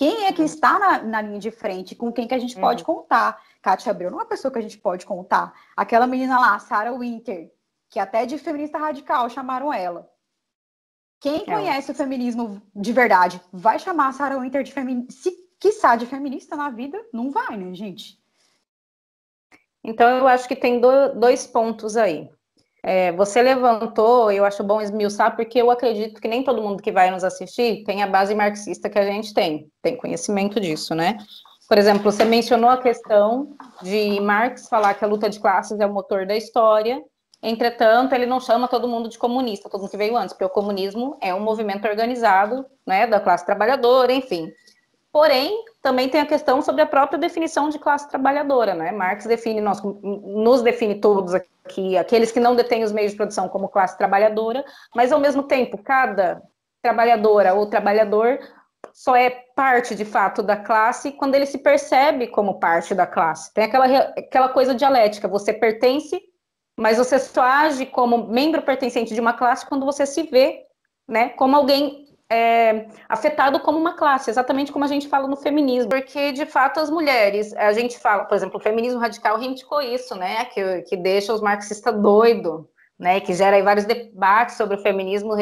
Quem é que uhum. está na, na linha de frente, com quem que a gente uhum. pode contar. Kátia Abreu não é uma pessoa que a gente pode contar. Aquela menina lá, Sarah Winter, que até de feminista radical chamaram ela. Quem é. conhece o feminismo de verdade vai chamar a Sarah Winter de feminista. Se quiçá de feminista na vida, não vai, né, gente? Então, eu acho que tem do, dois pontos aí. É, você levantou, eu acho bom esmiuçar, porque eu acredito que nem todo mundo que vai nos assistir tem a base marxista que a gente tem, tem conhecimento disso, né? Por exemplo, você mencionou a questão de Marx falar que a luta de classes é o motor da história, entretanto, ele não chama todo mundo de comunista, todo mundo que veio antes, porque o comunismo é um movimento organizado, né, da classe trabalhadora, enfim. Porém, também tem a questão sobre a própria definição de classe trabalhadora, né? Marx define, nós, nos define todos aqui, aqueles que não detêm os meios de produção como classe trabalhadora, mas ao mesmo tempo, cada trabalhadora ou trabalhador só é parte de fato da classe quando ele se percebe como parte da classe. Tem aquela, aquela coisa dialética, você pertence, mas você só age como membro pertencente de uma classe quando você se vê né, como alguém é, afetado como uma classe, exatamente como a gente fala no feminismo, porque de fato as mulheres, a gente fala, por exemplo, o feminismo radical reivindicou isso, né, que, que deixa os marxistas doidos, né, que gera aí vários debates sobre o feminismo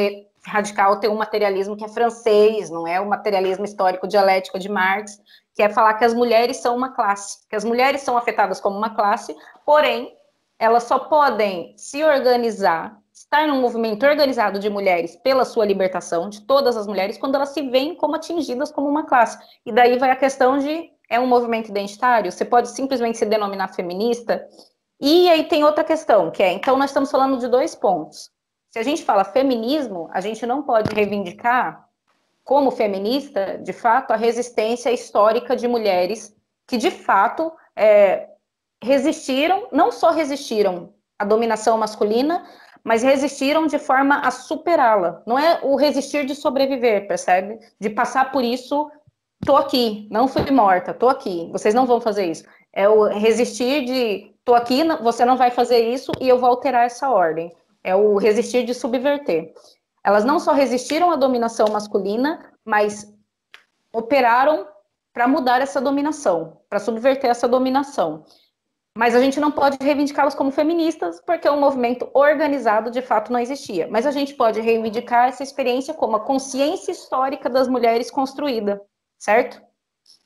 radical ter um materialismo que é francês, não é? O materialismo histórico dialético de Marx, que é falar que as mulheres são uma classe, que as mulheres são afetadas como uma classe, porém elas só podem se organizar estar num movimento organizado de mulheres pela sua libertação, de todas as mulheres, quando elas se veem como atingidas como uma classe. E daí vai a questão de é um movimento identitário? Você pode simplesmente se denominar feminista? E aí tem outra questão, que é, então nós estamos falando de dois pontos. Se a gente fala feminismo, a gente não pode reivindicar como feminista, de fato, a resistência histórica de mulheres que, de fato, é, resistiram, não só resistiram à dominação masculina, mas resistiram de forma a superá-la. Não é o resistir de sobreviver, percebe? De passar por isso, tô aqui, não fui morta, tô aqui. Vocês não vão fazer isso. É o resistir de tô aqui, você não vai fazer isso e eu vou alterar essa ordem. É o resistir de subverter. Elas não só resistiram à dominação masculina, mas operaram para mudar essa dominação, para subverter essa dominação. Mas a gente não pode reivindicá-las como feministas, porque o movimento organizado de fato não existia. Mas a gente pode reivindicar essa experiência como a consciência histórica das mulheres construída, certo?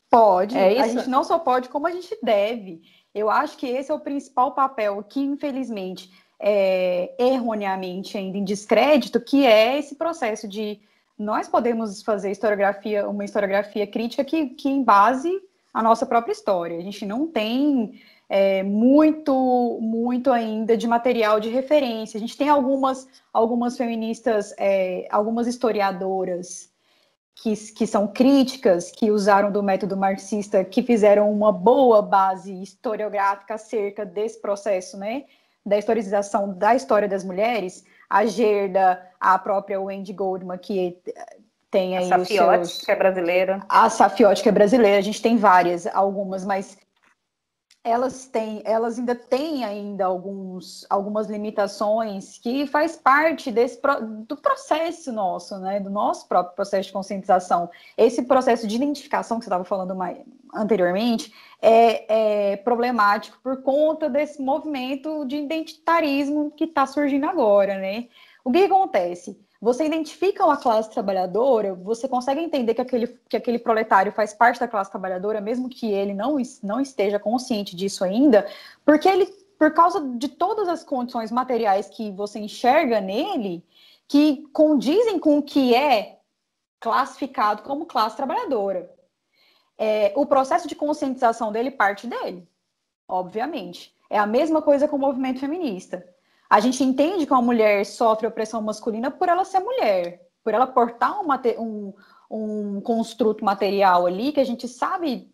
Pode. É a gente não só pode, como a gente deve. Eu acho que esse é o principal papel que, infelizmente, é erroneamente ainda em descrédito, que é esse processo de nós podemos fazer historiografia, uma historiografia crítica que, que embase a nossa própria história. A gente não tem é, muito, muito ainda de material de referência. A gente tem algumas, algumas feministas, é, algumas historiadoras que, que são críticas, que usaram do método marxista, que fizeram uma boa base historiográfica acerca desse processo, né? Da historização da história das mulheres. A Gerda, a própria Wendy Goldman, que tem aí a Safiotti, seus... que é brasileira. A Safiotti, que é brasileira. A gente tem várias, algumas, mas elas têm, elas ainda têm ainda alguns, algumas limitações que faz parte desse do processo nosso, né, do nosso próprio processo de conscientização. Esse processo de identificação que você estava falando mais, anteriormente é, é, problemático por conta desse movimento de identitarismo que está surgindo agora, né? O que acontece? Você identifica uma classe trabalhadora, você consegue entender que aquele, que aquele proletário faz parte da classe trabalhadora, mesmo que ele não, não esteja consciente disso ainda, porque ele, por causa de todas as condições materiais que você enxerga nele, que condizem com o que é classificado como classe trabalhadora. É, o processo de conscientização dele parte dele, obviamente. É a mesma coisa com o movimento feminista. A gente entende que uma mulher sofre opressão masculina por ela ser mulher, por ela portar um, um, um construto material ali que a gente sabe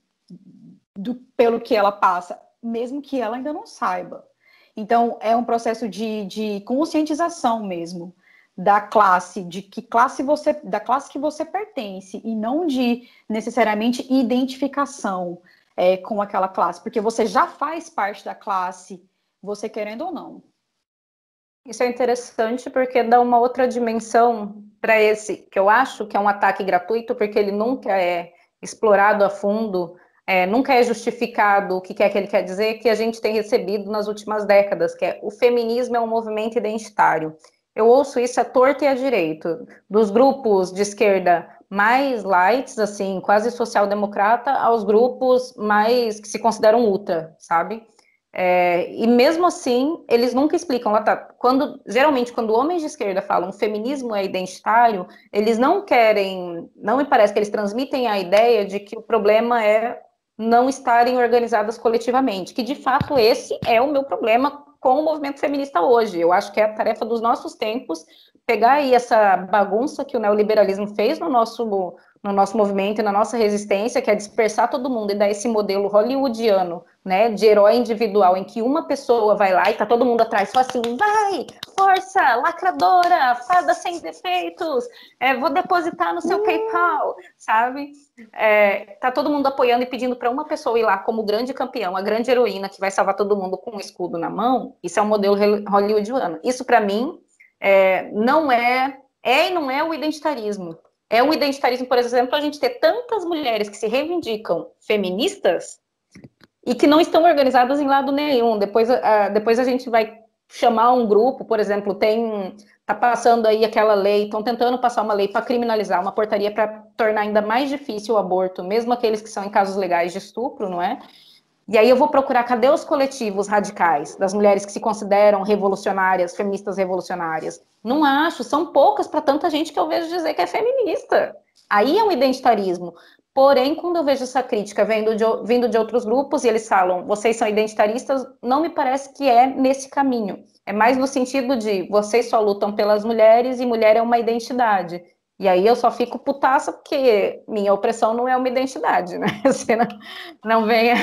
do, pelo que ela passa, mesmo que ela ainda não saiba. Então, é um processo de, de conscientização mesmo da classe, de que classe você, da classe que você pertence, e não de necessariamente identificação é, com aquela classe, porque você já faz parte da classe, você querendo ou não. Isso é interessante porque dá uma outra dimensão para esse, que eu acho que é um ataque gratuito, porque ele nunca é explorado a fundo, é, nunca é justificado o que, é que ele quer dizer, que a gente tem recebido nas últimas décadas, que é o feminismo é um movimento identitário. Eu ouço isso a torto e a direito, dos grupos de esquerda mais lights, assim, quase social-democrata, aos grupos mais que se consideram ultra, sabe? É, e mesmo assim, eles nunca explicam. Tá, quando, geralmente, quando homens de esquerda falam feminismo é identitário, eles não querem, não me parece que eles transmitem a ideia de que o problema é não estarem organizadas coletivamente, que de fato esse é o meu problema com o movimento feminista hoje. Eu acho que é a tarefa dos nossos tempos pegar aí essa bagunça que o neoliberalismo fez no nosso no nosso movimento e na nossa resistência, que é dispersar todo mundo e dar esse modelo hollywoodiano, né, de herói individual, em que uma pessoa vai lá e tá todo mundo atrás, só assim, vai, força, lacradora, fada sem defeitos, é, vou depositar no seu PayPal, sabe? É, tá todo mundo apoiando e pedindo para uma pessoa ir lá como grande campeão, a grande heroína que vai salvar todo mundo com um escudo na mão, isso é um modelo hollywoodiano. Isso, para mim, é, não é é e não é o identitarismo. É o identitarismo, por exemplo, a gente ter tantas mulheres que se reivindicam feministas e que não estão organizadas em lado nenhum. Depois, a, depois a gente vai chamar um grupo, por exemplo, tem tá passando aí aquela lei, estão tentando passar uma lei para criminalizar, uma portaria para tornar ainda mais difícil o aborto, mesmo aqueles que são em casos legais de estupro, não é? E aí eu vou procurar cadê os coletivos radicais das mulheres que se consideram revolucionárias, feministas revolucionárias. Não acho, são poucas para tanta gente que eu vejo dizer que é feminista. Aí é um identitarismo. Porém, quando eu vejo essa crítica vindo de, vindo de outros grupos e eles falam, vocês são identitaristas, não me parece que é nesse caminho. É mais no sentido de vocês só lutam pelas mulheres e mulher é uma identidade. E aí eu só fico putaça porque minha opressão não é uma identidade, né? Você não, não venha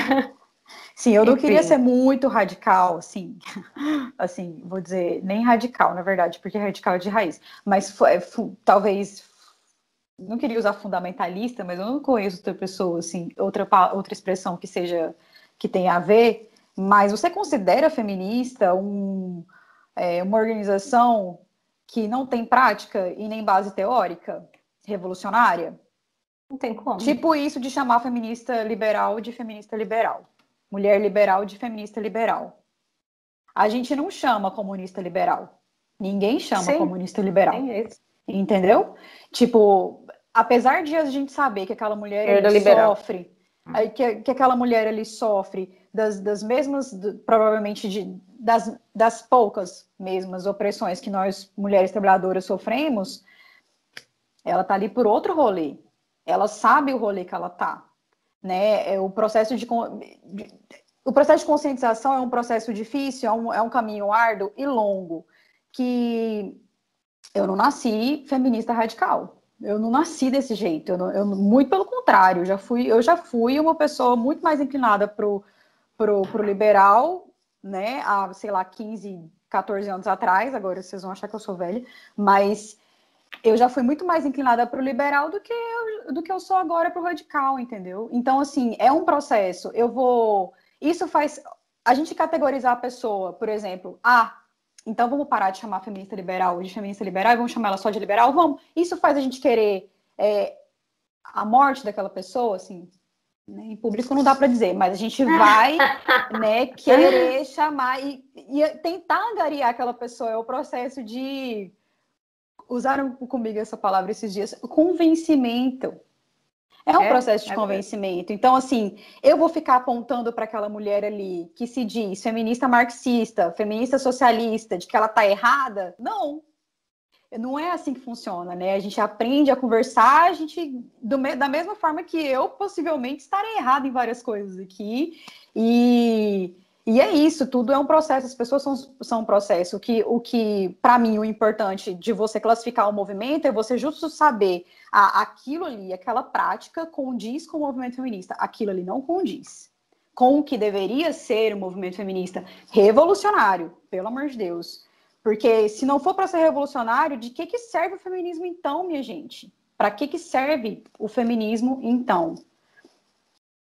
Sim, eu não Enfim. queria ser muito radical, assim, assim, vou dizer, nem radical, na verdade, porque radical é de raiz, mas foi, talvez, não queria usar fundamentalista, mas eu não conheço outra pessoa, assim, outra, outra expressão que seja, que tenha a ver, mas você considera feminista um, é, uma organização que não tem prática e nem base teórica revolucionária? Não tem como. Tipo isso de chamar feminista liberal de feminista liberal mulher liberal de feminista liberal. A gente não chama comunista liberal. Ninguém chama Sim, comunista liberal. Entendeu? Tipo, apesar de a gente saber que aquela mulher sofre, que, que aquela mulher ali sofre das, das mesmas, provavelmente de, das, das poucas mesmas opressões que nós, mulheres trabalhadoras, sofremos, ela tá ali por outro rolê. Ela sabe o rolê que ela tá né? É o processo de o processo de conscientização é um processo difícil, é um, é um caminho árduo e longo. Que eu não nasci feminista radical. Eu não nasci desse jeito. Eu, não, eu muito pelo contrário. Eu já fui, eu já fui uma pessoa muito mais inclinada pro, pro, pro liberal, né? Há, sei lá, 15, 14 anos atrás. Agora vocês vão achar que eu sou velha, mas eu já fui muito mais inclinada para o liberal do que eu, do que eu sou agora para o radical, entendeu? Então, assim, é um processo. Eu vou. Isso faz. A gente categorizar a pessoa, por exemplo, ah, então vamos parar de chamar feminista liberal de feminista liberal e vamos chamar ela só de liberal? Vamos. Isso faz a gente querer é, a morte daquela pessoa, assim. Né? Em público não dá para dizer, mas a gente vai né, querer chamar e, e tentar angariar aquela pessoa. É o processo de usaram comigo essa palavra esses dias, convencimento. É um é, processo de é convencimento. Então, assim, eu vou ficar apontando para aquela mulher ali que se diz feminista marxista, feminista socialista, de que ela está errada? Não. Não é assim que funciona, né? A gente aprende a conversar, a gente, do, da mesma forma que eu possivelmente estarei errada em várias coisas aqui, e e é isso, tudo é um processo, as pessoas são, são um processo. O que, o que para mim, o importante de você classificar o movimento é você justo saber a, aquilo ali, aquela prática condiz com o movimento feminista. Aquilo ali não condiz com o que deveria ser o movimento feminista revolucionário, pelo amor de Deus. Porque se não for para ser revolucionário, de que, que serve o feminismo então, minha gente? Para que, que serve o feminismo então?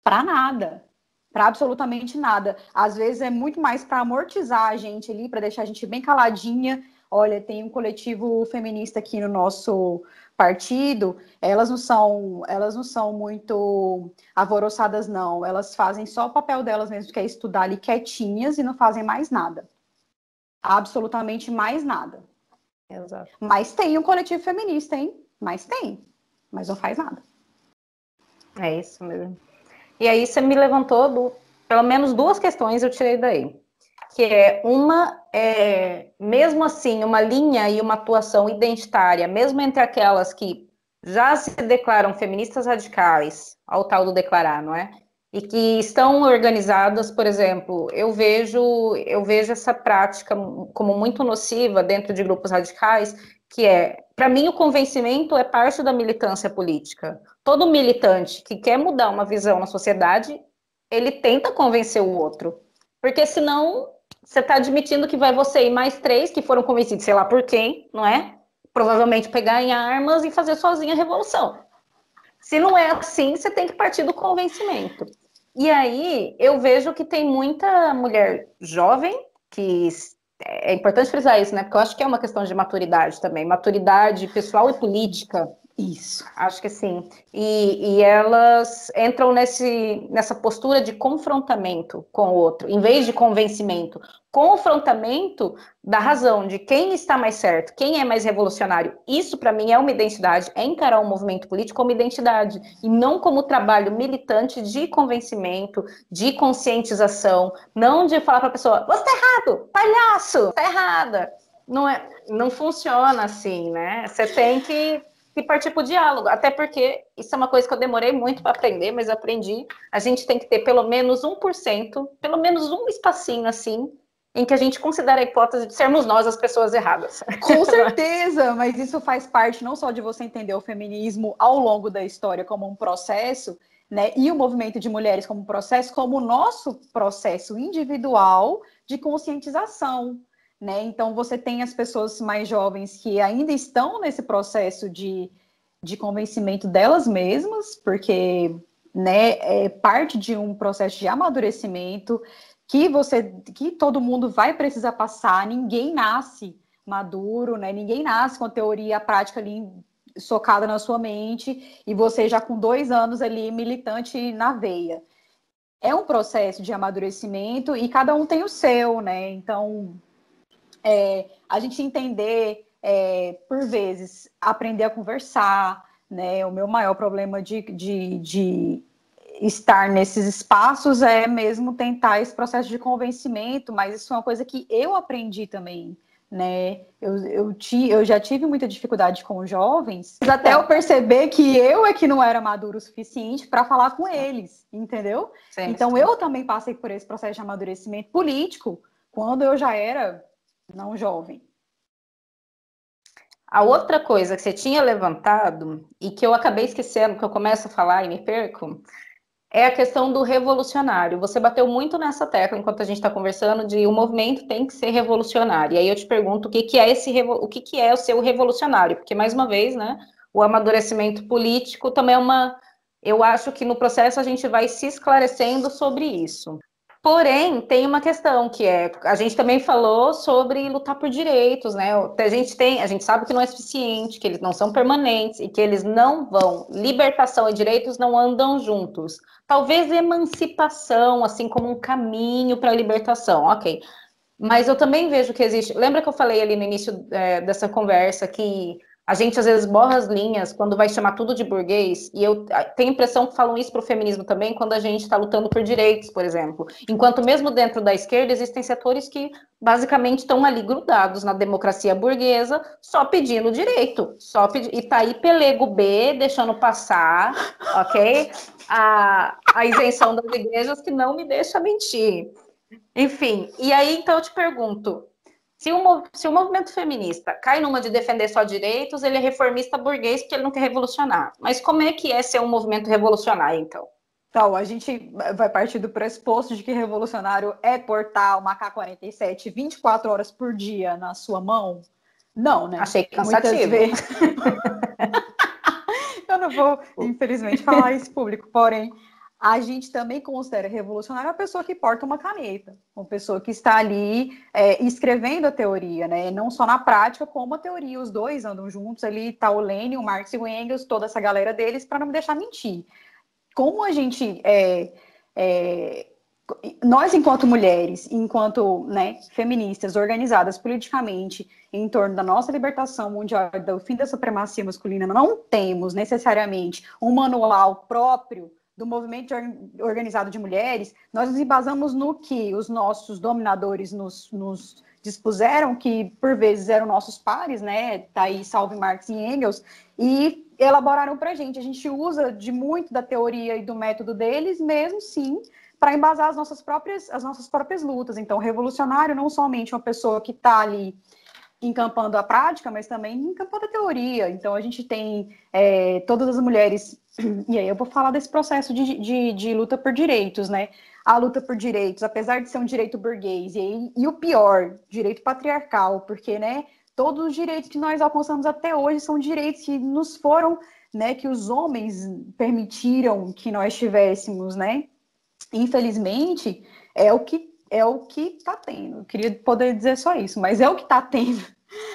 Para nada para absolutamente nada. Às vezes é muito mais para amortizar a gente ali, para deixar a gente bem caladinha. Olha, tem um coletivo feminista aqui no nosso partido, elas não são, elas não são muito alvoroçadas não, elas fazem só o papel delas mesmo, que é estudar ali quietinhas e não fazem mais nada. Absolutamente mais nada. Exato. Mas tem um coletivo feminista, hein? Mas tem, mas não faz nada. É isso mesmo. E aí você me levantou do, pelo menos duas questões eu tirei daí. Que é uma, é, mesmo assim, uma linha e uma atuação identitária, mesmo entre aquelas que já se declaram feministas radicais, ao tal do declarar, não é? E que estão organizadas, por exemplo, eu vejo, eu vejo essa prática como muito nociva dentro de grupos radicais, que é, para mim, o convencimento é parte da militância política todo militante que quer mudar uma visão na sociedade, ele tenta convencer o outro. Porque senão você está admitindo que vai você e mais três que foram convencidos, sei lá por quem, não é? Provavelmente pegar em armas e fazer sozinha a revolução. Se não é assim, você tem que partir do convencimento. E aí eu vejo que tem muita mulher jovem que é importante frisar isso, né? Porque eu acho que é uma questão de maturidade também, maturidade pessoal e política. Isso. Acho que sim. E, e elas entram nesse, nessa postura de confrontamento com o outro, em vez de convencimento. Confrontamento da razão, de quem está mais certo, quem é mais revolucionário. Isso, para mim, é uma identidade, é encarar um movimento político como identidade, e não como trabalho militante de convencimento, de conscientização, não de falar para a pessoa, você está errado, palhaço, está errada. Não, é, não funciona assim, né? Você tem que e partir para o diálogo. Até porque isso é uma coisa que eu demorei muito para aprender, mas aprendi. A gente tem que ter pelo menos 1%, pelo menos um espacinho assim, em que a gente considera a hipótese de sermos nós as pessoas erradas. Com certeza, mas isso faz parte não só de você entender o feminismo ao longo da história como um processo, né, e o movimento de mulheres como um processo, como o nosso processo individual de conscientização. Né? Então, você tem as pessoas mais jovens que ainda estão nesse processo de, de convencimento delas mesmas, porque né, é parte de um processo de amadurecimento que você, que todo mundo vai precisar passar. Ninguém nasce maduro, né? Ninguém nasce com a teoria a prática ali socada na sua mente e você já com dois anos ali militante na veia. É um processo de amadurecimento e cada um tem o seu, né? Então, é, a gente entender, é, por vezes, aprender a conversar, né? O meu maior problema de, de, de estar nesses espaços é mesmo tentar esse processo de convencimento, mas isso é uma coisa que eu aprendi também, né? Eu, eu, ti, eu já tive muita dificuldade com jovens, até eu perceber que eu é que não era maduro o suficiente para falar com eles, entendeu? Sim, então sim. eu também passei por esse processo de amadurecimento político quando eu já era não jovem. A outra coisa que você tinha levantado e que eu acabei esquecendo, que eu começo a falar e me perco, é a questão do revolucionário. Você bateu muito nessa tecla enquanto a gente está conversando de o movimento tem que ser revolucionário. E aí eu te pergunto o que, que é esse o que, que é o seu revolucionário, porque mais uma vez, né, o amadurecimento político também é uma eu acho que no processo a gente vai se esclarecendo sobre isso. Porém, tem uma questão que é, a gente também falou sobre lutar por direitos, né? A gente tem, a gente sabe que não é suficiente, que eles não são permanentes e que eles não vão. Libertação e direitos não andam juntos. Talvez emancipação, assim como um caminho para a libertação, ok. Mas eu também vejo que existe. Lembra que eu falei ali no início é, dessa conversa que a gente às vezes borra as linhas quando vai chamar tudo de burguês, e eu tenho a impressão que falam isso para o feminismo também, quando a gente está lutando por direitos, por exemplo. Enquanto mesmo dentro da esquerda existem setores que basicamente estão ali grudados na democracia burguesa, só pedindo direito, só pedi e tá aí pelego B, deixando passar, ok? A, a isenção das igrejas que não me deixa mentir. Enfim, e aí então eu te pergunto, se o, se o movimento feminista cai numa de defender só direitos, ele é reformista burguês porque ele não quer revolucionar. Mas como é que é ser um movimento revolucionário, então? Então, a gente vai partir do pressuposto de que revolucionário é portar uma K-47 24 horas por dia na sua mão? Não, né? Achei cansativo. Vezes... Eu não vou, infelizmente, falar isso público, porém, a gente também considera revolucionária a pessoa que porta uma caneta, uma pessoa que está ali é, escrevendo a teoria, né? Não só na prática, como a teoria. Os dois andam juntos ali, tá o Lenin, o Marx e o Engels, toda essa galera deles, para não me deixar mentir. Como a gente é, é, nós, enquanto mulheres, enquanto né, feministas organizadas politicamente em torno da nossa libertação mundial, do fim da supremacia masculina, não temos necessariamente um manual próprio do movimento organizado de mulheres, nós nos embasamos no que os nossos dominadores nos, nos dispuseram, que por vezes eram nossos pares, né? Tá aí Salve Marx e Engels, e elaboraram para a gente. A gente usa de muito da teoria e do método deles, mesmo sim, para embasar as nossas próprias as nossas próprias lutas. Então, revolucionário não somente uma pessoa que está ali encampando a prática, mas também encampando a teoria. Então, a gente tem é, todas as mulheres, e aí eu vou falar desse processo de, de, de, luta por direitos, né? A luta por direitos, apesar de ser um direito burguês, e, e o pior, direito patriarcal, porque, né, todos os direitos que nós alcançamos até hoje são direitos que nos foram, né, que os homens permitiram que nós tivéssemos, né? Infelizmente, é o que é o que está tendo. Eu queria poder dizer só isso, mas é o que está tendo.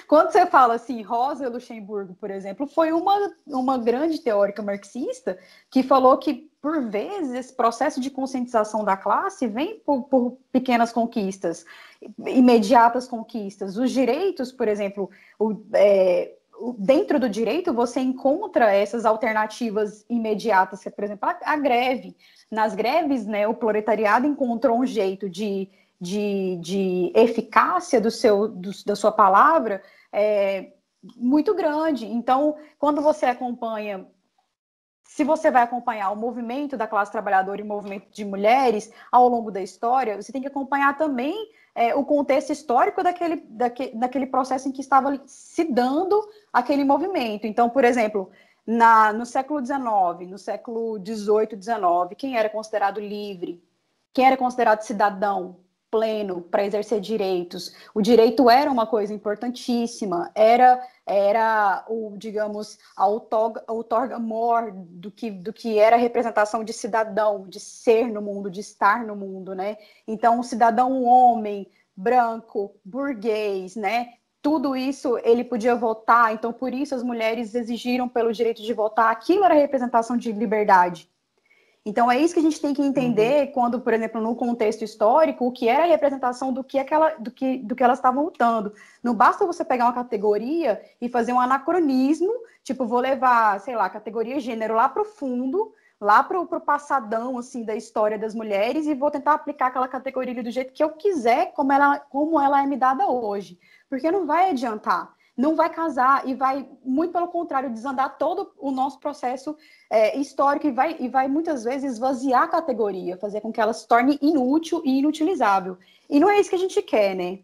Quando você fala assim, Rosa Luxemburgo, por exemplo, foi uma, uma grande teórica marxista que falou que, por vezes, esse processo de conscientização da classe vem por, por pequenas conquistas, imediatas conquistas. Os direitos, por exemplo, o, é, dentro do direito, você encontra essas alternativas imediatas, que, por exemplo, a, a greve. Nas greves, né, o proletariado encontrou um jeito de de, de eficácia do seu, do, da sua palavra é muito grande. Então, quando você acompanha, se você vai acompanhar o movimento da classe trabalhadora e o movimento de mulheres ao longo da história, você tem que acompanhar também é, o contexto histórico daquele, daquele, daquele processo em que estava se dando aquele movimento. Então, por exemplo, na, no século XIX, no século XVIII, XIX, quem era considerado livre? Quem era considerado cidadão? Pleno para exercer direitos. O direito era uma coisa importantíssima, era era o, digamos, a outorga mor do que do que era a representação de cidadão, de ser no mundo, de estar no mundo, né? Então, o cidadão homem, branco, burguês, né? Tudo isso ele podia votar, então por isso as mulheres exigiram pelo direito de votar. Aquilo era representação de liberdade. Então, é isso que a gente tem que entender uhum. quando, por exemplo, no contexto histórico, o que era a representação do que, aquela, do que, do que elas estavam lutando. Não basta você pegar uma categoria e fazer um anacronismo, tipo, vou levar, sei lá, categoria gênero lá para o fundo, lá para o passadão, assim, da história das mulheres e vou tentar aplicar aquela categoria do jeito que eu quiser, como ela, como ela é me dada hoje. Porque não vai adiantar não vai casar e vai, muito pelo contrário, desandar todo o nosso processo é, histórico e vai, e vai muitas vezes esvaziar a categoria, fazer com que ela se torne inútil e inutilizável. E não é isso que a gente quer, né?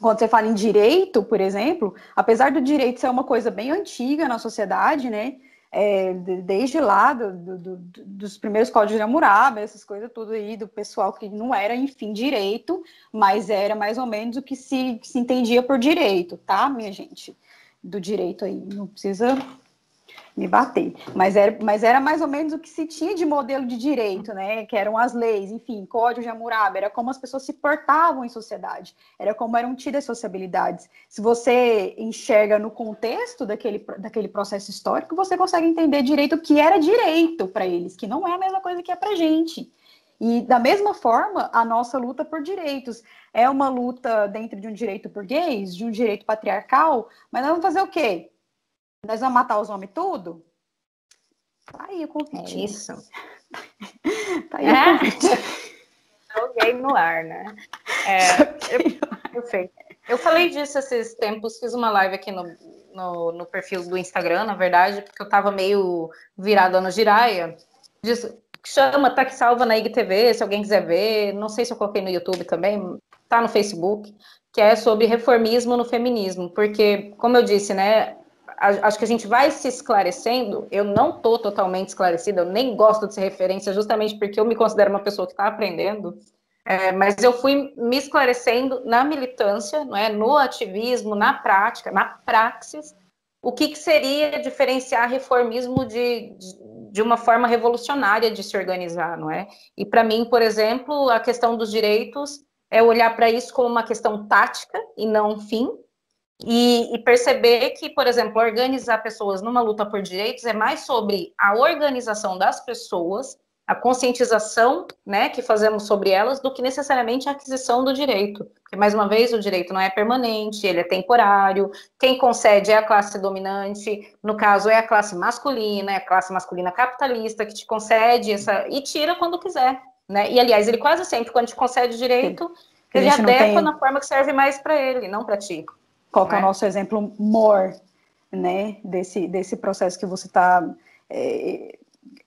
Quando você fala em direito, por exemplo, apesar do direito ser uma coisa bem antiga na sociedade, né? É, desde lá do, do, do, dos primeiros códigos de Hammurabi, essas coisas tudo aí do pessoal que não era, enfim, direito, mas era mais ou menos o que se, que se entendia por direito, tá, minha gente? Do direito aí, não precisa me bater. Mas era, mas era mais ou menos o que se tinha de modelo de direito, né? Que eram as leis, enfim, código de Hammurabi, era como as pessoas se portavam em sociedade, era como eram tidas sociabilidades. Se você enxerga no contexto daquele, daquele processo histórico, você consegue entender direito o que era direito para eles, que não é a mesma coisa que é para gente. E da mesma forma, a nossa luta por direitos é uma luta dentro de um direito burguês, de um direito patriarcal, mas nós vamos fazer o quê? Nós vamos matar os homens tudo? Tá aí o convite. É isso. tá aí é. o convite. Joguei no ar, né? É, eu, eu, eu falei disso esses tempos, fiz uma live aqui no, no, no perfil do Instagram, na verdade, porque eu tava meio virada no giraia. Diz, chama, tá que salva na IGTV, se alguém quiser ver. Não sei se eu coloquei no YouTube também, tá no Facebook, que é sobre reformismo no feminismo, porque, como eu disse, né, acho que a gente vai se esclarecendo. Eu não estou totalmente esclarecida, eu nem gosto de ser referência, justamente porque eu me considero uma pessoa que está aprendendo. É, mas eu fui me esclarecendo na militância, não é, no ativismo, na prática, na praxis, o que, que seria diferenciar reformismo de, de, de, uma forma revolucionária de se organizar, não é? E para mim, por exemplo, a questão dos direitos é olhar para isso como uma questão tática e não um fim, e, e, perceber que, por exemplo, organizar pessoas numa luta por direitos é mais sobre a organização das pessoas, a conscientização né, que fazemos sobre elas, do que necessariamente a aquisição do direito. Porque, mais uma vez, o direito não é permanente, ele é temporário, quem concede é a classe dominante, no caso, é a classe masculina, é a classe masculina capitalista que te concede essa e tira quando quiser. Né? E, aliás, ele quase sempre, quando te concede o direito, ele adequa tem... na forma que serve mais para ele, não para ti. Qual é o é? nosso exemplo more, né, desse, desse processo que você está é,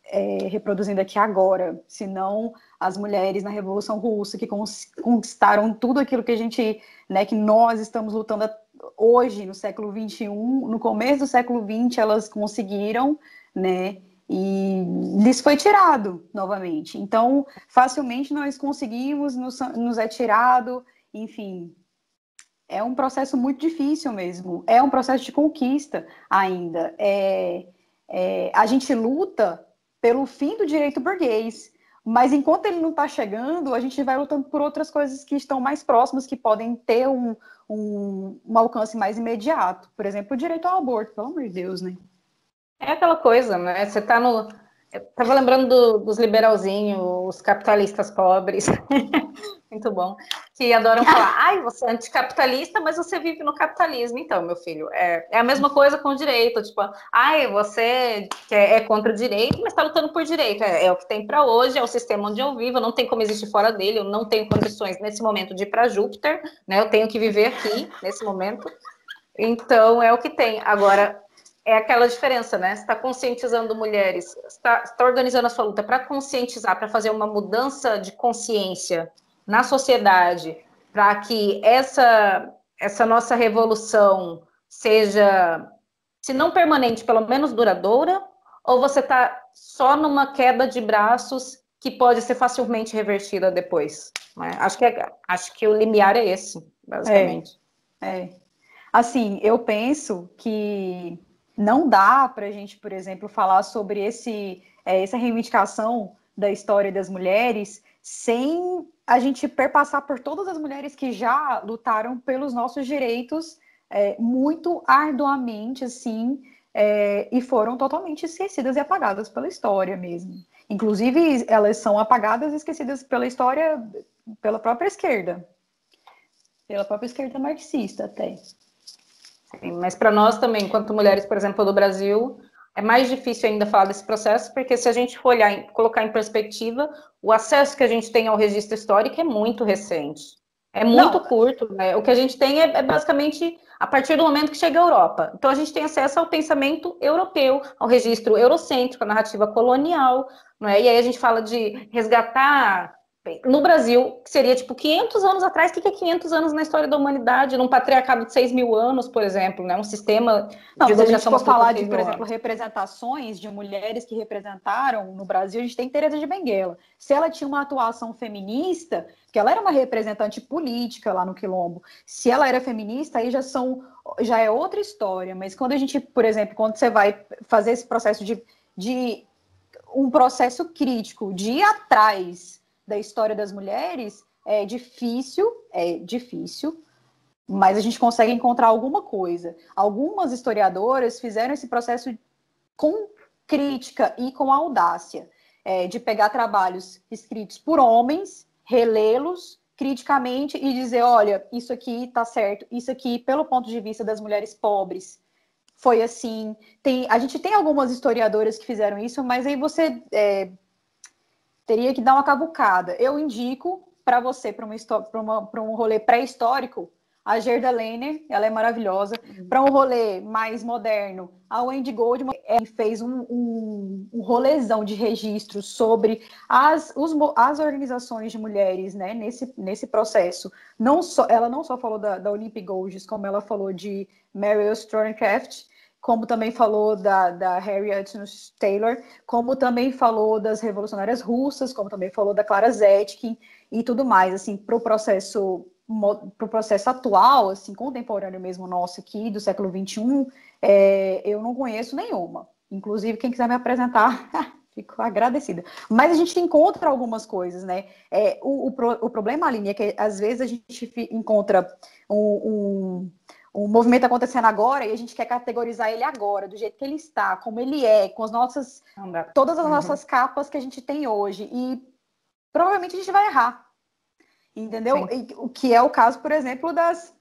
é, reproduzindo aqui agora, se não as mulheres na Revolução Russa que conquistaram tudo aquilo que a gente, né, que nós estamos lutando hoje no século 21, no começo do século 20 elas conseguiram, né, e lhes foi tirado novamente. Então, facilmente nós conseguimos, nos, nos é tirado, enfim, é um processo muito difícil mesmo. É um processo de conquista ainda. É, é, a gente luta pelo fim do direito burguês. Mas enquanto ele não está chegando, a gente vai lutando por outras coisas que estão mais próximas, que podem ter um, um, um alcance mais imediato. Por exemplo, o direito ao aborto, pelo amor de Deus, né? É aquela coisa, né? Você está no. Eu tava lembrando do, dos liberalzinhos, os capitalistas pobres. Muito bom. Que adoram falar, ai, você é anticapitalista, mas você vive no capitalismo. Então, meu filho, é, é a mesma coisa com o direito. Tipo, ai, você é, é contra o direito, mas está lutando por direito. É, é o que tem para hoje, é o sistema onde eu vivo, não tem como existir fora dele, eu não tenho condições nesse momento de ir para Júpiter, né? Eu tenho que viver aqui, nesse momento. Então, é o que tem. Agora, é aquela diferença, né? Você está conscientizando mulheres, está tá organizando a sua luta para conscientizar, para fazer uma mudança de consciência na sociedade, para que essa, essa nossa revolução seja, se não permanente, pelo menos duradoura, ou você está só numa queda de braços que pode ser facilmente revertida depois? Né? Acho, que é, acho que o limiar é esse, basicamente. É, é. Assim, eu penso que não dá para a gente, por exemplo, falar sobre esse, é, essa reivindicação da história das mulheres sem a gente perpassar por todas as mulheres que já lutaram pelos nossos direitos é, muito arduamente, assim, é, e foram totalmente esquecidas e apagadas pela história mesmo. Inclusive, elas são apagadas e esquecidas pela história, pela própria esquerda, pela própria esquerda marxista até. Sim, mas para nós também, enquanto mulheres, por exemplo, do Brasil, é mais difícil ainda falar desse processo, porque se a gente for olhar, colocar em perspectiva, o acesso que a gente tem ao registro histórico é muito recente. É muito Não. curto, né? O que a gente tem é, é, basicamente a partir do momento que chega a Europa. Então a gente tem acesso ao pensamento europeu, ao registro eurocêntrico, à narrativa colonial, não é? E aí a gente fala de resgatar no Brasil, que seria tipo 500 anos atrás, o que é 500 anos na história da humanidade, num patriarcado de 6 mil anos, por exemplo, né? um sistema Não, se a gente for falar de, por exemplo, representações de mulheres que representaram no Brasil, a gente tem Teresa de Benguela. Se ela tinha uma atuação feminista, que ela era uma representante política lá no Quilombo, se ela era feminista, aí já são já é outra história, mas quando a gente, por exemplo, quando você vai fazer esse processo de, de um processo crítico de ir atrás da história das mulheres é difícil, é difícil, mas a gente consegue encontrar alguma coisa. Algumas historiadoras fizeram esse processo com crítica e com audácia, é, de pegar trabalhos escritos por homens, relê-los criticamente e dizer, olha, isso aqui está certo, isso aqui, pelo ponto de vista das mulheres pobres, foi assim. Tem, a gente tem algumas historiadoras que fizeram isso, mas aí você é, teria que dar uma cavucada. Eu indico para você, para um rolê pré-histórico, a Gerda Lehner, ela é maravilhosa. Uhum. Para um rolê mais moderno, a Wendy Goldman fez um, um, um rolezão de registros sobre as, os, as organizações de mulheres né, nesse, nesse processo. Não só, ela não só falou da, da Olympic Goldges, como ela falou de Mary Stroncraft, como também falou da, da Harriet Taylor, como também falou das revolucionárias russas, como também falou da Clara Zetkin e tudo mais, assim, para o processo para o processo atual, assim, contemporâneo mesmo nosso aqui, do século XXI, é, eu não conheço nenhuma. Inclusive, quem quiser me apresentar, fico agradecida. Mas a gente encontra algumas coisas, né? É, o, o, o problema, Aline, é que às vezes a gente encontra um, um o movimento acontecendo agora e a gente quer categorizar ele agora, do jeito que ele está, como ele é, com as nossas todas as uhum. nossas capas que a gente tem hoje e provavelmente a gente vai errar. Entendeu? E, o que é o caso, por exemplo, das,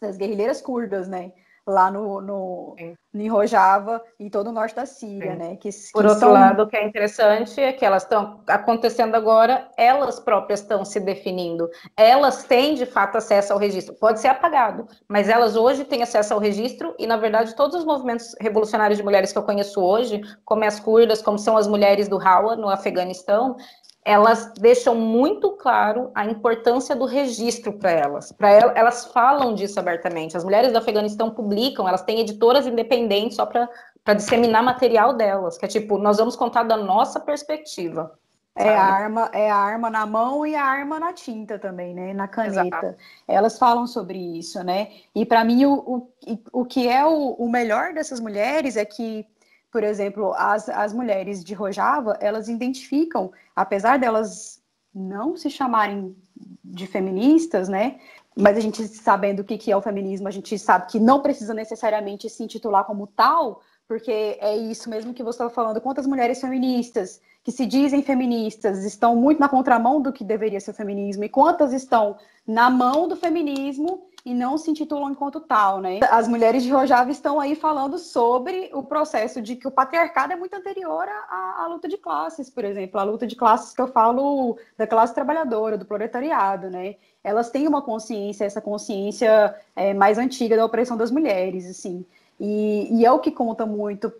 das guerrilheiras curdas, né? Lá no, no, em Rojava e todo o norte da Síria, Sim. né? Que, Por que outro são... lado, o que é interessante é que elas estão acontecendo agora, elas próprias estão se definindo. Elas têm, de fato, acesso ao registro. Pode ser apagado, mas elas hoje têm acesso ao registro e, na verdade, todos os movimentos revolucionários de mulheres que eu conheço hoje, como as curdas, como são as mulheres do Hawa, no Afeganistão, elas deixam muito claro a importância do registro para elas. Para elas, elas falam disso abertamente. As mulheres do Afeganistão publicam, elas têm editoras independentes só para disseminar material delas, que é tipo, nós vamos contar da nossa perspectiva. É a arma, é a arma na mão e a arma na tinta também, né? Na caneta. Exato. Elas falam sobre isso, né? E para mim o, o, o que é o, o melhor dessas mulheres é que por exemplo, as, as mulheres de Rojava, elas identificam, apesar delas não se chamarem de feministas, né? Mas a gente sabendo o que, que é o feminismo, a gente sabe que não precisa necessariamente se intitular como tal, porque é isso mesmo que você estava falando. Quantas mulheres feministas que se dizem feministas estão muito na contramão do que deveria ser o feminismo, e quantas estão na mão do feminismo e não se intitulam enquanto tal, né? As mulheres de Rojava estão aí falando sobre o processo de que o patriarcado é muito anterior à, à, luta de classes, por exemplo, a luta de classes que eu falo da classe trabalhadora, do proletariado, né? Elas têm uma consciência, essa consciência é, mais antiga da opressão das mulheres, assim. E, e é o que conta muito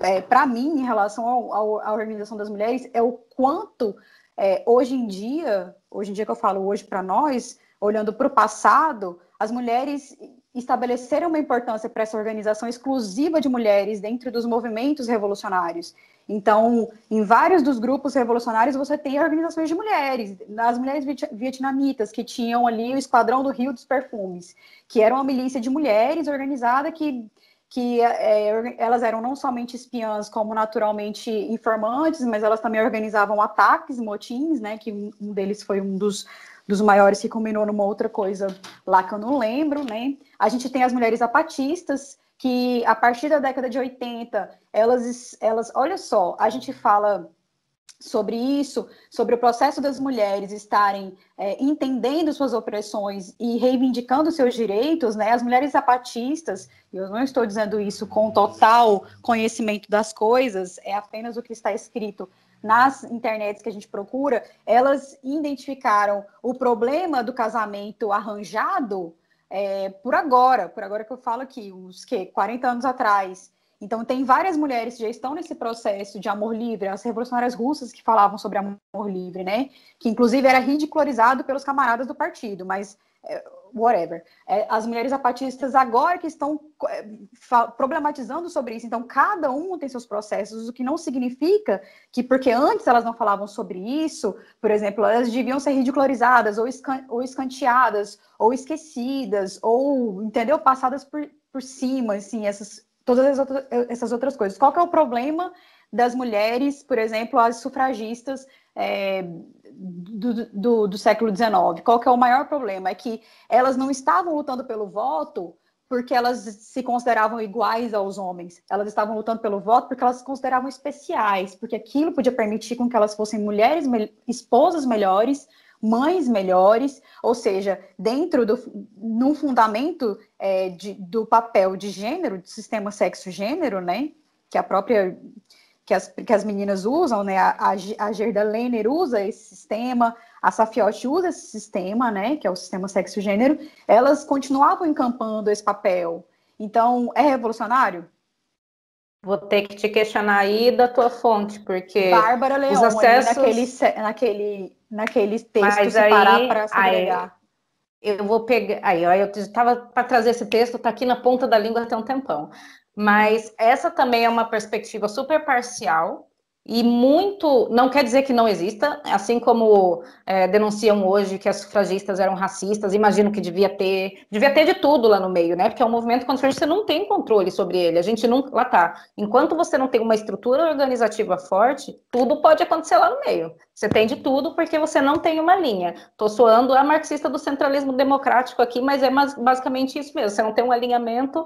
é, para mim em relação à organização das mulheres é o quanto é, hoje em dia, hoje em dia que eu falo hoje para nós, olhando para o passado, as mulheres estabeleceram uma importância para essa organização exclusiva de mulheres dentro dos movimentos revolucionários. Então, em vários dos grupos revolucionários, você tem organizações de mulheres, as mulheres vietnamitas, que tinham ali o Esquadrão do Rio dos Perfumes, que era uma milícia de mulheres organizada que, que é, elas eram não somente espiãs, como naturalmente informantes, mas elas também organizavam ataques, motins, né, que um deles foi um dos dos maiores que combinou numa outra coisa lá que eu não lembro, né? A gente tem as mulheres apatistas, que a partir da década de 80, elas, elas olha só, a gente fala sobre isso, sobre o processo das mulheres estarem é, entendendo suas opressões e reivindicando seus direitos, né? As mulheres zapatistas, eu não estou dizendo isso com total conhecimento das coisas, é apenas o que está escrito nas internets que a gente procura, elas identificaram o problema do casamento arranjado é, por agora, por agora que eu falo aqui, uns que 40 anos atrás. Então tem várias mulheres que já estão nesse processo de amor livre, as revolucionárias russas que falavam sobre amor livre, né? Que inclusive era ridicularizado pelos camaradas do partido, mas é, whatever. É, as mulheres apatistas agora que estão é, problematizando sobre isso. Então, cada um tem seus processos, o que não significa que, porque antes elas não falavam sobre isso, por exemplo, elas deviam ser ridicularizadas, ou, ou escanteadas, ou esquecidas, ou, entendeu? Passadas por, por cima, assim, essas, todas essas outras coisas. Qual que é o problema das mulheres, por exemplo, as sufragistas é, do, do, do, século XIX. Qual que é o maior problema? É que elas não estavam lutando pelo voto porque elas se consideravam iguais aos homens. Elas estavam lutando pelo voto porque elas se consideravam especiais, porque aquilo podia permitir com que elas fossem mulheres, esposas melhores, mães melhores, ou seja, dentro do num fundamento é, de, do papel de gênero, do sistema sexo-gênero, né? Que a própria que as, que as meninas usam, né? A, a Gerda Lehner usa esse sistema, a Safiotti usa esse sistema, né? Que é o sistema sexo-gênero. Elas continuavam encampando esse papel. Então, é revolucionário? Vou ter que te questionar aí da tua fonte, porque. Bárbara Leão, os acessos... naquele, naquele, naquele texto Mas separar para segregar. Aí, eu vou pegar. Aí, eu estava para trazer esse texto, está aqui na ponta da língua até um tempão. Mas essa também é uma perspectiva super parcial e muito. Não quer dizer que não exista, assim como é, denunciam hoje que as sufragistas eram racistas, imagino que devia ter. Devia ter de tudo lá no meio, né? Porque é um movimento contra você não tem controle sobre ele. A gente não. Lá tá. Enquanto você não tem uma estrutura organizativa forte, tudo pode acontecer lá no meio. Você tem de tudo porque você não tem uma linha. Estou soando a marxista do centralismo democrático aqui, mas é basicamente isso mesmo. Você não tem um alinhamento.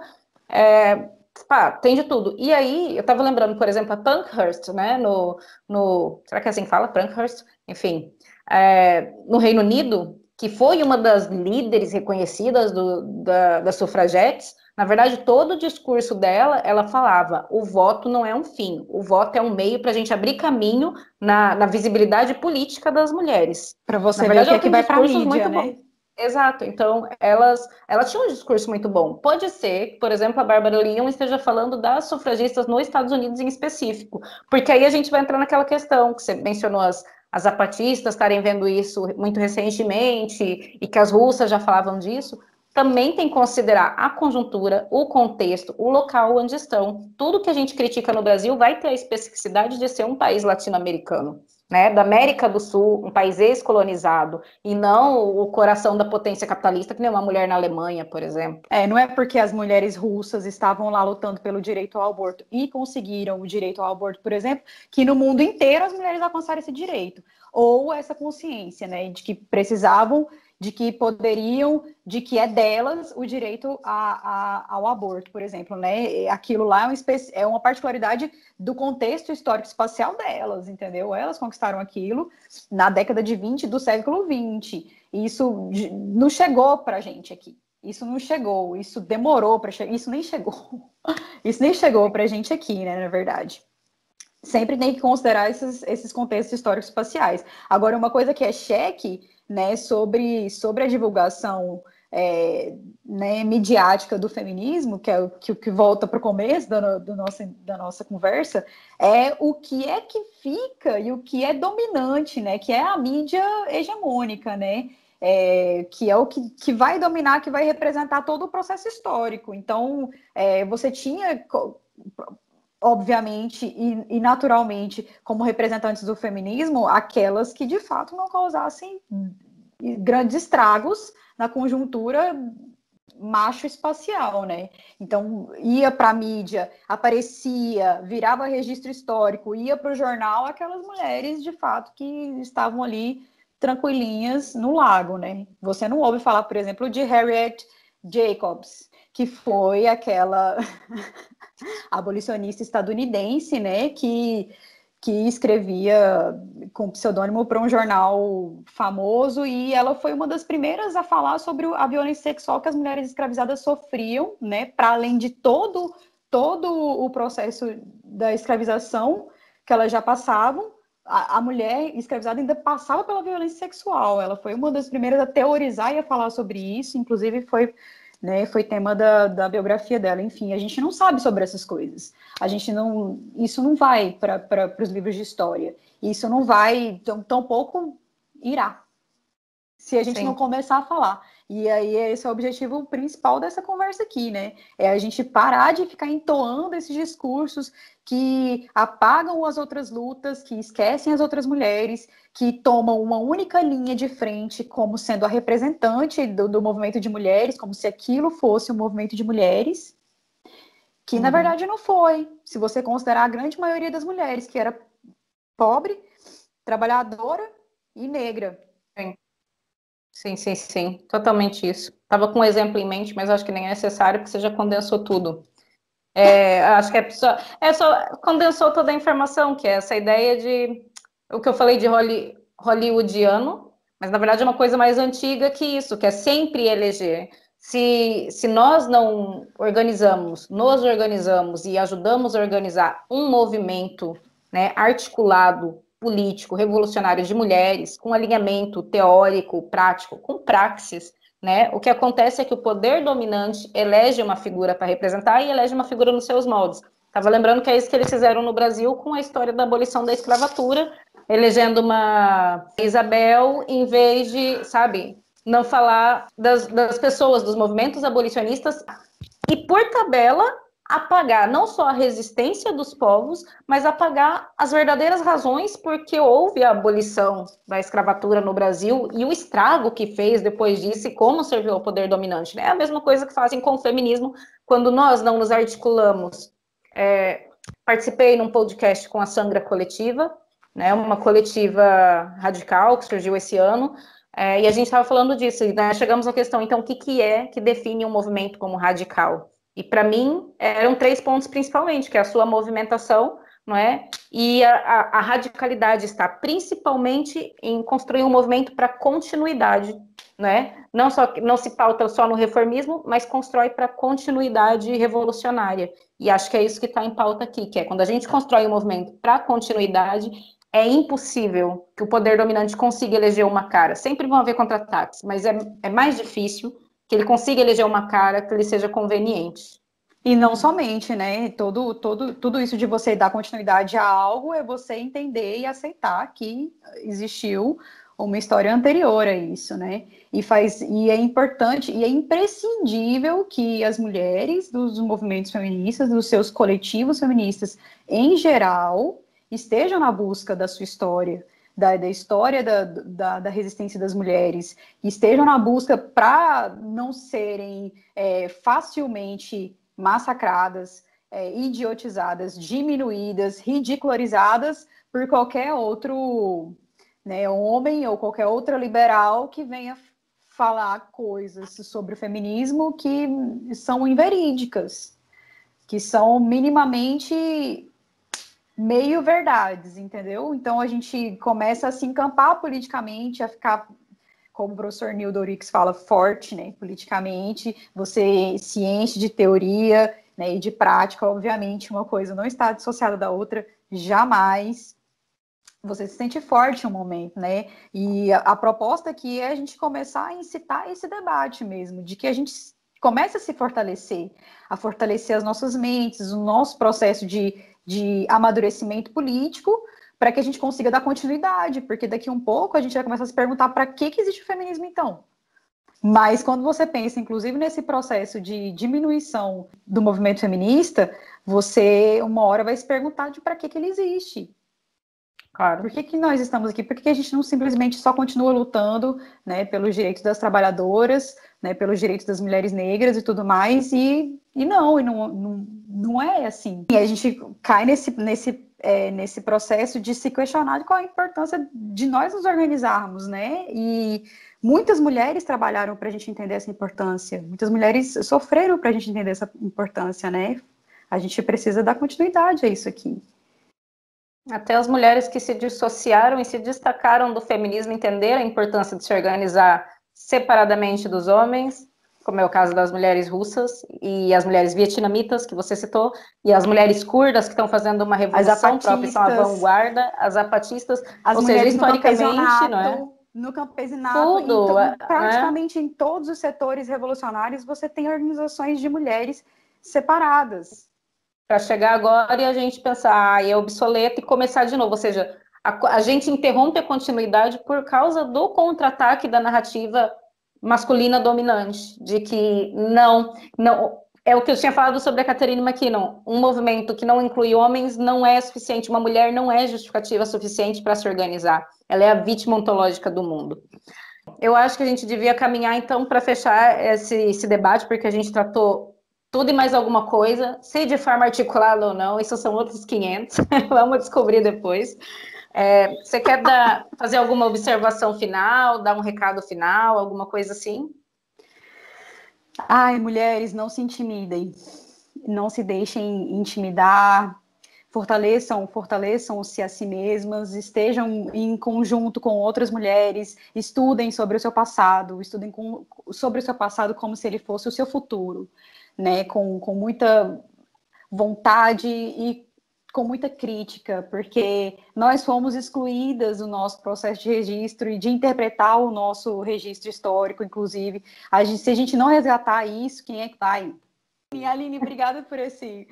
É, pá, tem de tudo. E aí, eu estava lembrando, por exemplo, a Punkhurst, né, no, no, será que é assim que fala? Punkhurst? Enfim, é, no Reino Unido, que foi uma das líderes reconhecidas do, da, das sufragetes, na verdade, todo o discurso dela, ela falava: o voto não é um fim, o voto é um meio para a gente abrir caminho na, na visibilidade política das mulheres. Para você na verdade, ver o que, é que vai para a mídia, né? Bom. Exato. Então, elas, elas tinham um discurso muito bom. Pode ser que, por exemplo, a Bárbara Leon esteja falando das sufragistas nos Estados Unidos em específico, porque aí a gente vai entrar naquela questão que você mencionou as, as zapatistas estarem vendo isso muito recentemente e que as russas já falavam disso. Também tem que considerar a conjuntura, o contexto, o local onde estão. Tudo que a gente critica no Brasil vai ter a especificidade de ser um país latino-americano. Né, da América do Sul, um país ex-colonizado, e não o coração da potência capitalista, que nem uma mulher na Alemanha, por exemplo. É, não é porque as mulheres russas estavam lá lutando pelo direito ao aborto e conseguiram o direito ao aborto, por exemplo, que no mundo inteiro as mulheres alcançaram esse direito. Ou essa consciência, né, de que precisavam de que poderiam, de que é delas o direito a, a, ao aborto, por exemplo, né? Aquilo lá é uma, é uma particularidade do contexto histórico espacial delas, entendeu? Elas conquistaram aquilo na década de 20 do século 20. E isso não chegou para a gente aqui. Isso não chegou, isso demorou para chegar, isso nem chegou. Isso nem chegou para a gente aqui, né, na verdade sempre tem que considerar esses, esses contextos históricos espaciais. Agora, uma coisa que é cheque né, sobre, sobre a divulgação é, né, midiática do feminismo, que é o que, que volta para o começo da, do nossa, da nossa conversa, é o que é que fica e o que é dominante, né, que é a mídia hegemônica, né, é, que é o que, que vai dominar, que vai representar todo o processo histórico. Então, é, você tinha obviamente e, e, naturalmente, como representantes do feminismo, aquelas que de fato não causassem grandes estragos na conjuntura macho-espacial, né? Então, ia para a mídia, aparecia, virava registro histórico, ia para o jornal aquelas mulheres, de fato, que estavam ali tranquilinhas no lago, né? Você não ouve falar, por exemplo, de Harriet Jacobs, que foi aquela abolicionista estadunidense, né, que, que escrevia com pseudônimo para um jornal famoso, e ela foi uma das primeiras a falar sobre a violência sexual que as mulheres escravizadas sofriam, né, para além de todo, todo o processo da escravização que elas já passavam, a, a, mulher escravizada ainda passava pela violência sexual. Ela foi uma das primeiras a teorizar e a falar sobre isso, inclusive foi né? Foi tema da, da biografia dela. Enfim, a gente não sabe sobre essas coisas. A gente não, isso não vai para os livros de história. Isso não vai, tão, tão pouco irá. Se a gente Sim. não começar a falar. E aí, esse é o objetivo principal dessa conversa aqui, né? É a gente parar de ficar entoando esses discursos que apagam as outras lutas, que esquecem as outras mulheres, que tomam uma única linha de frente como sendo a representante do, do movimento de mulheres, como se aquilo fosse um movimento de mulheres, que uhum. na verdade não foi. Se você considerar a grande maioria das mulheres, que era pobre, trabalhadora e negra. Sim. Sim, sim, sim, totalmente isso. Estava com um exemplo em mente, mas acho que nem é necessário, porque você já condensou tudo. É, acho que é só, é só condensou toda a informação, que é essa ideia de o que eu falei de Holly, hollywoodiano, mas na verdade é uma coisa mais antiga que isso, que é sempre eleger. Se, se nós não organizamos, nos organizamos e ajudamos a organizar um movimento né, articulado político revolucionário de mulheres, com alinhamento teórico, prático, com praxis, né? O que acontece é que o poder dominante elege uma figura para representar e elege uma figura nos seus moldes. Estava lembrando que é isso que eles fizeram no Brasil com a história da abolição da escravatura, elegendo uma Isabel em vez de, sabe, não falar das, das pessoas, dos movimentos abolicionistas e por tabela apagar não só a resistência dos povos, mas apagar as verdadeiras razões porque houve a abolição da escravatura no Brasil e o estrago que fez depois disso e como serviu ao poder dominante. Né? É a mesma coisa que fazem com o feminismo quando nós não nos articulamos. É, participei num podcast com a Sangra Coletiva, né, uma coletiva radical que surgiu esse ano, é, e a gente estava falando disso, e né, chegamos à questão, então, o que, que é que define um movimento como radical? E para mim eram três pontos principalmente, que é a sua movimentação, não é? E a, a, a radicalidade está principalmente em construir um movimento para continuidade, né? Não só não se pauta só no reformismo, mas constrói para continuidade revolucionária. E acho que é isso que está em pauta aqui, que é quando a gente constrói um movimento para continuidade, é impossível que o poder dominante consiga eleger uma cara. Sempre vão haver contra-ataques, mas é, é mais difícil que ele consiga eleger uma cara que lhe seja conveniente. E não somente, né? Todo, todo, tudo isso de você dar continuidade a algo é você entender e aceitar que existiu uma história anterior a isso, né? E faz e é importante e é imprescindível que as mulheres dos movimentos feministas, dos seus coletivos feministas em geral, estejam na busca da sua história, da, da história da, da, da, resistência das mulheres, estejam na busca para não serem é, facilmente massacradas, é, idiotizadas, diminuídas, ridicularizadas por qualquer outro né, homem ou qualquer outra liberal que venha falar coisas sobre o feminismo que são inverídicas, que são minimamente meio verdades, entendeu? Então a gente começa a se encampar politicamente, a ficar, como o professor Neil Dorix fala, forte, né, politicamente, você se enche de teoria né, e de prática, obviamente, uma coisa não está dissociada da outra, jamais. Você se sente forte um momento, né? E a, a proposta aqui é a gente começar a incitar esse debate mesmo, de que a gente comece a se fortalecer, a fortalecer as nossas mentes, o nosso processo de, de amadurecimento político, para que a gente consiga dar continuidade, porque daqui um pouco a gente vai começar a se perguntar para que, que existe o feminismo então? Mas quando você pensa, inclusive, nesse processo de diminuição do movimento feminista, você uma hora vai se perguntar de para que, que ele existe. Claro. Por que, que nós estamos aqui? Por que, a gente não simplesmente só continua lutando né, pelos direitos das trabalhadoras, né, pelos direitos das mulheres negras e tudo mais, e, e não, e não, não, não é assim. E a gente cai nesse, nesse, é, nesse processo de se questionar qual a importância de nós nos organizarmos, né? E Muitas mulheres trabalharam para a gente entender essa importância, muitas mulheres sofreram para a gente entender essa importância, né? A gente precisa dar continuidade a isso aqui. Até as mulheres que se dissociaram e se destacaram do feminismo entenderam a importância de se organizar separadamente dos homens, como é o caso das mulheres russas e as mulheres vietnamitas, que você citou, e as mulheres curdas que estão fazendo uma revolução própria, são a vanguarda, as zapatistas, as ou seja, historicamente, não é? no campesinato, Tudo, em, praticamente é? em todos os setores revolucionários, você tem organizações de mulheres separadas. Para chegar agora e a gente pensar, ah, é obsoleto e começar de novo, ou seja, a, a gente interrompe a continuidade por causa do contra-ataque da narrativa masculina dominante, de que não, não, é o que eu tinha falado sobre a Catherine McKinnon. Um movimento que não inclui homens não é suficiente, uma mulher não é justificativa suficiente para se organizar. Ela é a vítima ontológica do mundo. Eu acho que a gente devia caminhar, então, para fechar esse, esse, debate, porque a gente tratou tudo e mais alguma coisa, se de forma articulada ou não, isso são outros 500, vamos descobrir depois. É, você quer dar, fazer alguma observação final, dar um recado final, alguma coisa assim? Ai, mulheres, não se intimidem, não se deixem intimidar, fortaleçam, fortaleçam-se a si mesmas, estejam em conjunto com outras mulheres, estudem sobre o seu passado, estudem com, sobre o seu passado como se ele fosse o seu futuro, né, com, com muita vontade e com muita crítica, porque nós fomos excluídas do nosso processo de registro e de interpretar o nosso registro histórico, inclusive. A gente, se a gente não resgatar isso, quem é que vai? E Aline, obrigada por esse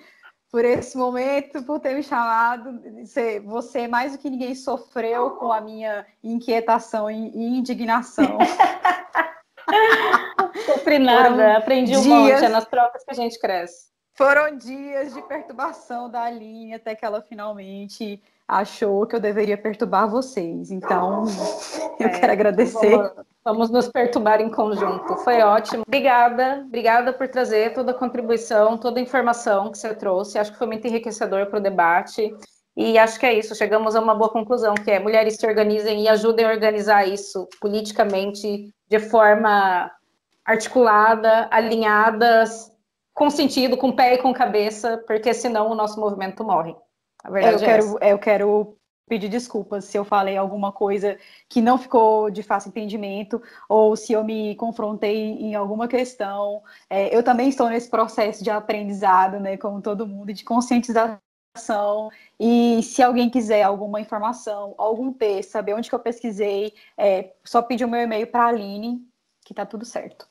por esse momento, por ter me chamado. Você, você mais do que ninguém sofreu com a minha inquietação e, indignação. Sofri nada, aprendi um dias, monte, é nas trocas que a gente cresce. Foram dias de perturbação da Aline até que ela finalmente achou que eu deveria perturbar vocês. Então, eu é, quero agradecer. Vamos, vamos, nos perturbar em conjunto. Foi ótimo. Obrigada, obrigada por trazer toda a contribuição, toda a informação que você trouxe. Acho que foi muito enriquecedor para o debate. E acho que é isso, chegamos a uma boa conclusão, que é mulheres se organizem e ajudem a organizar isso politicamente de forma articulada, alinhadas, com sentido, com pé e com cabeça, porque senão o nosso movimento morre. A verdade eu é quero, eu quero pedir desculpas se eu falei alguma coisa que não ficou de fácil entendimento ou se eu me confrontei em alguma questão. É, eu também estou nesse processo de aprendizado, né, como todo mundo, de conscientização. E se alguém quiser alguma informação, algum texto, saber onde que eu pesquisei, é, só pedir o meu e-mail para a Aline, que tá tudo certo.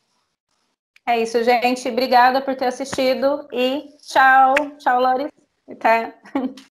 É isso, gente. Obrigada por ter assistido e tchau. Tchau, Lores. Até.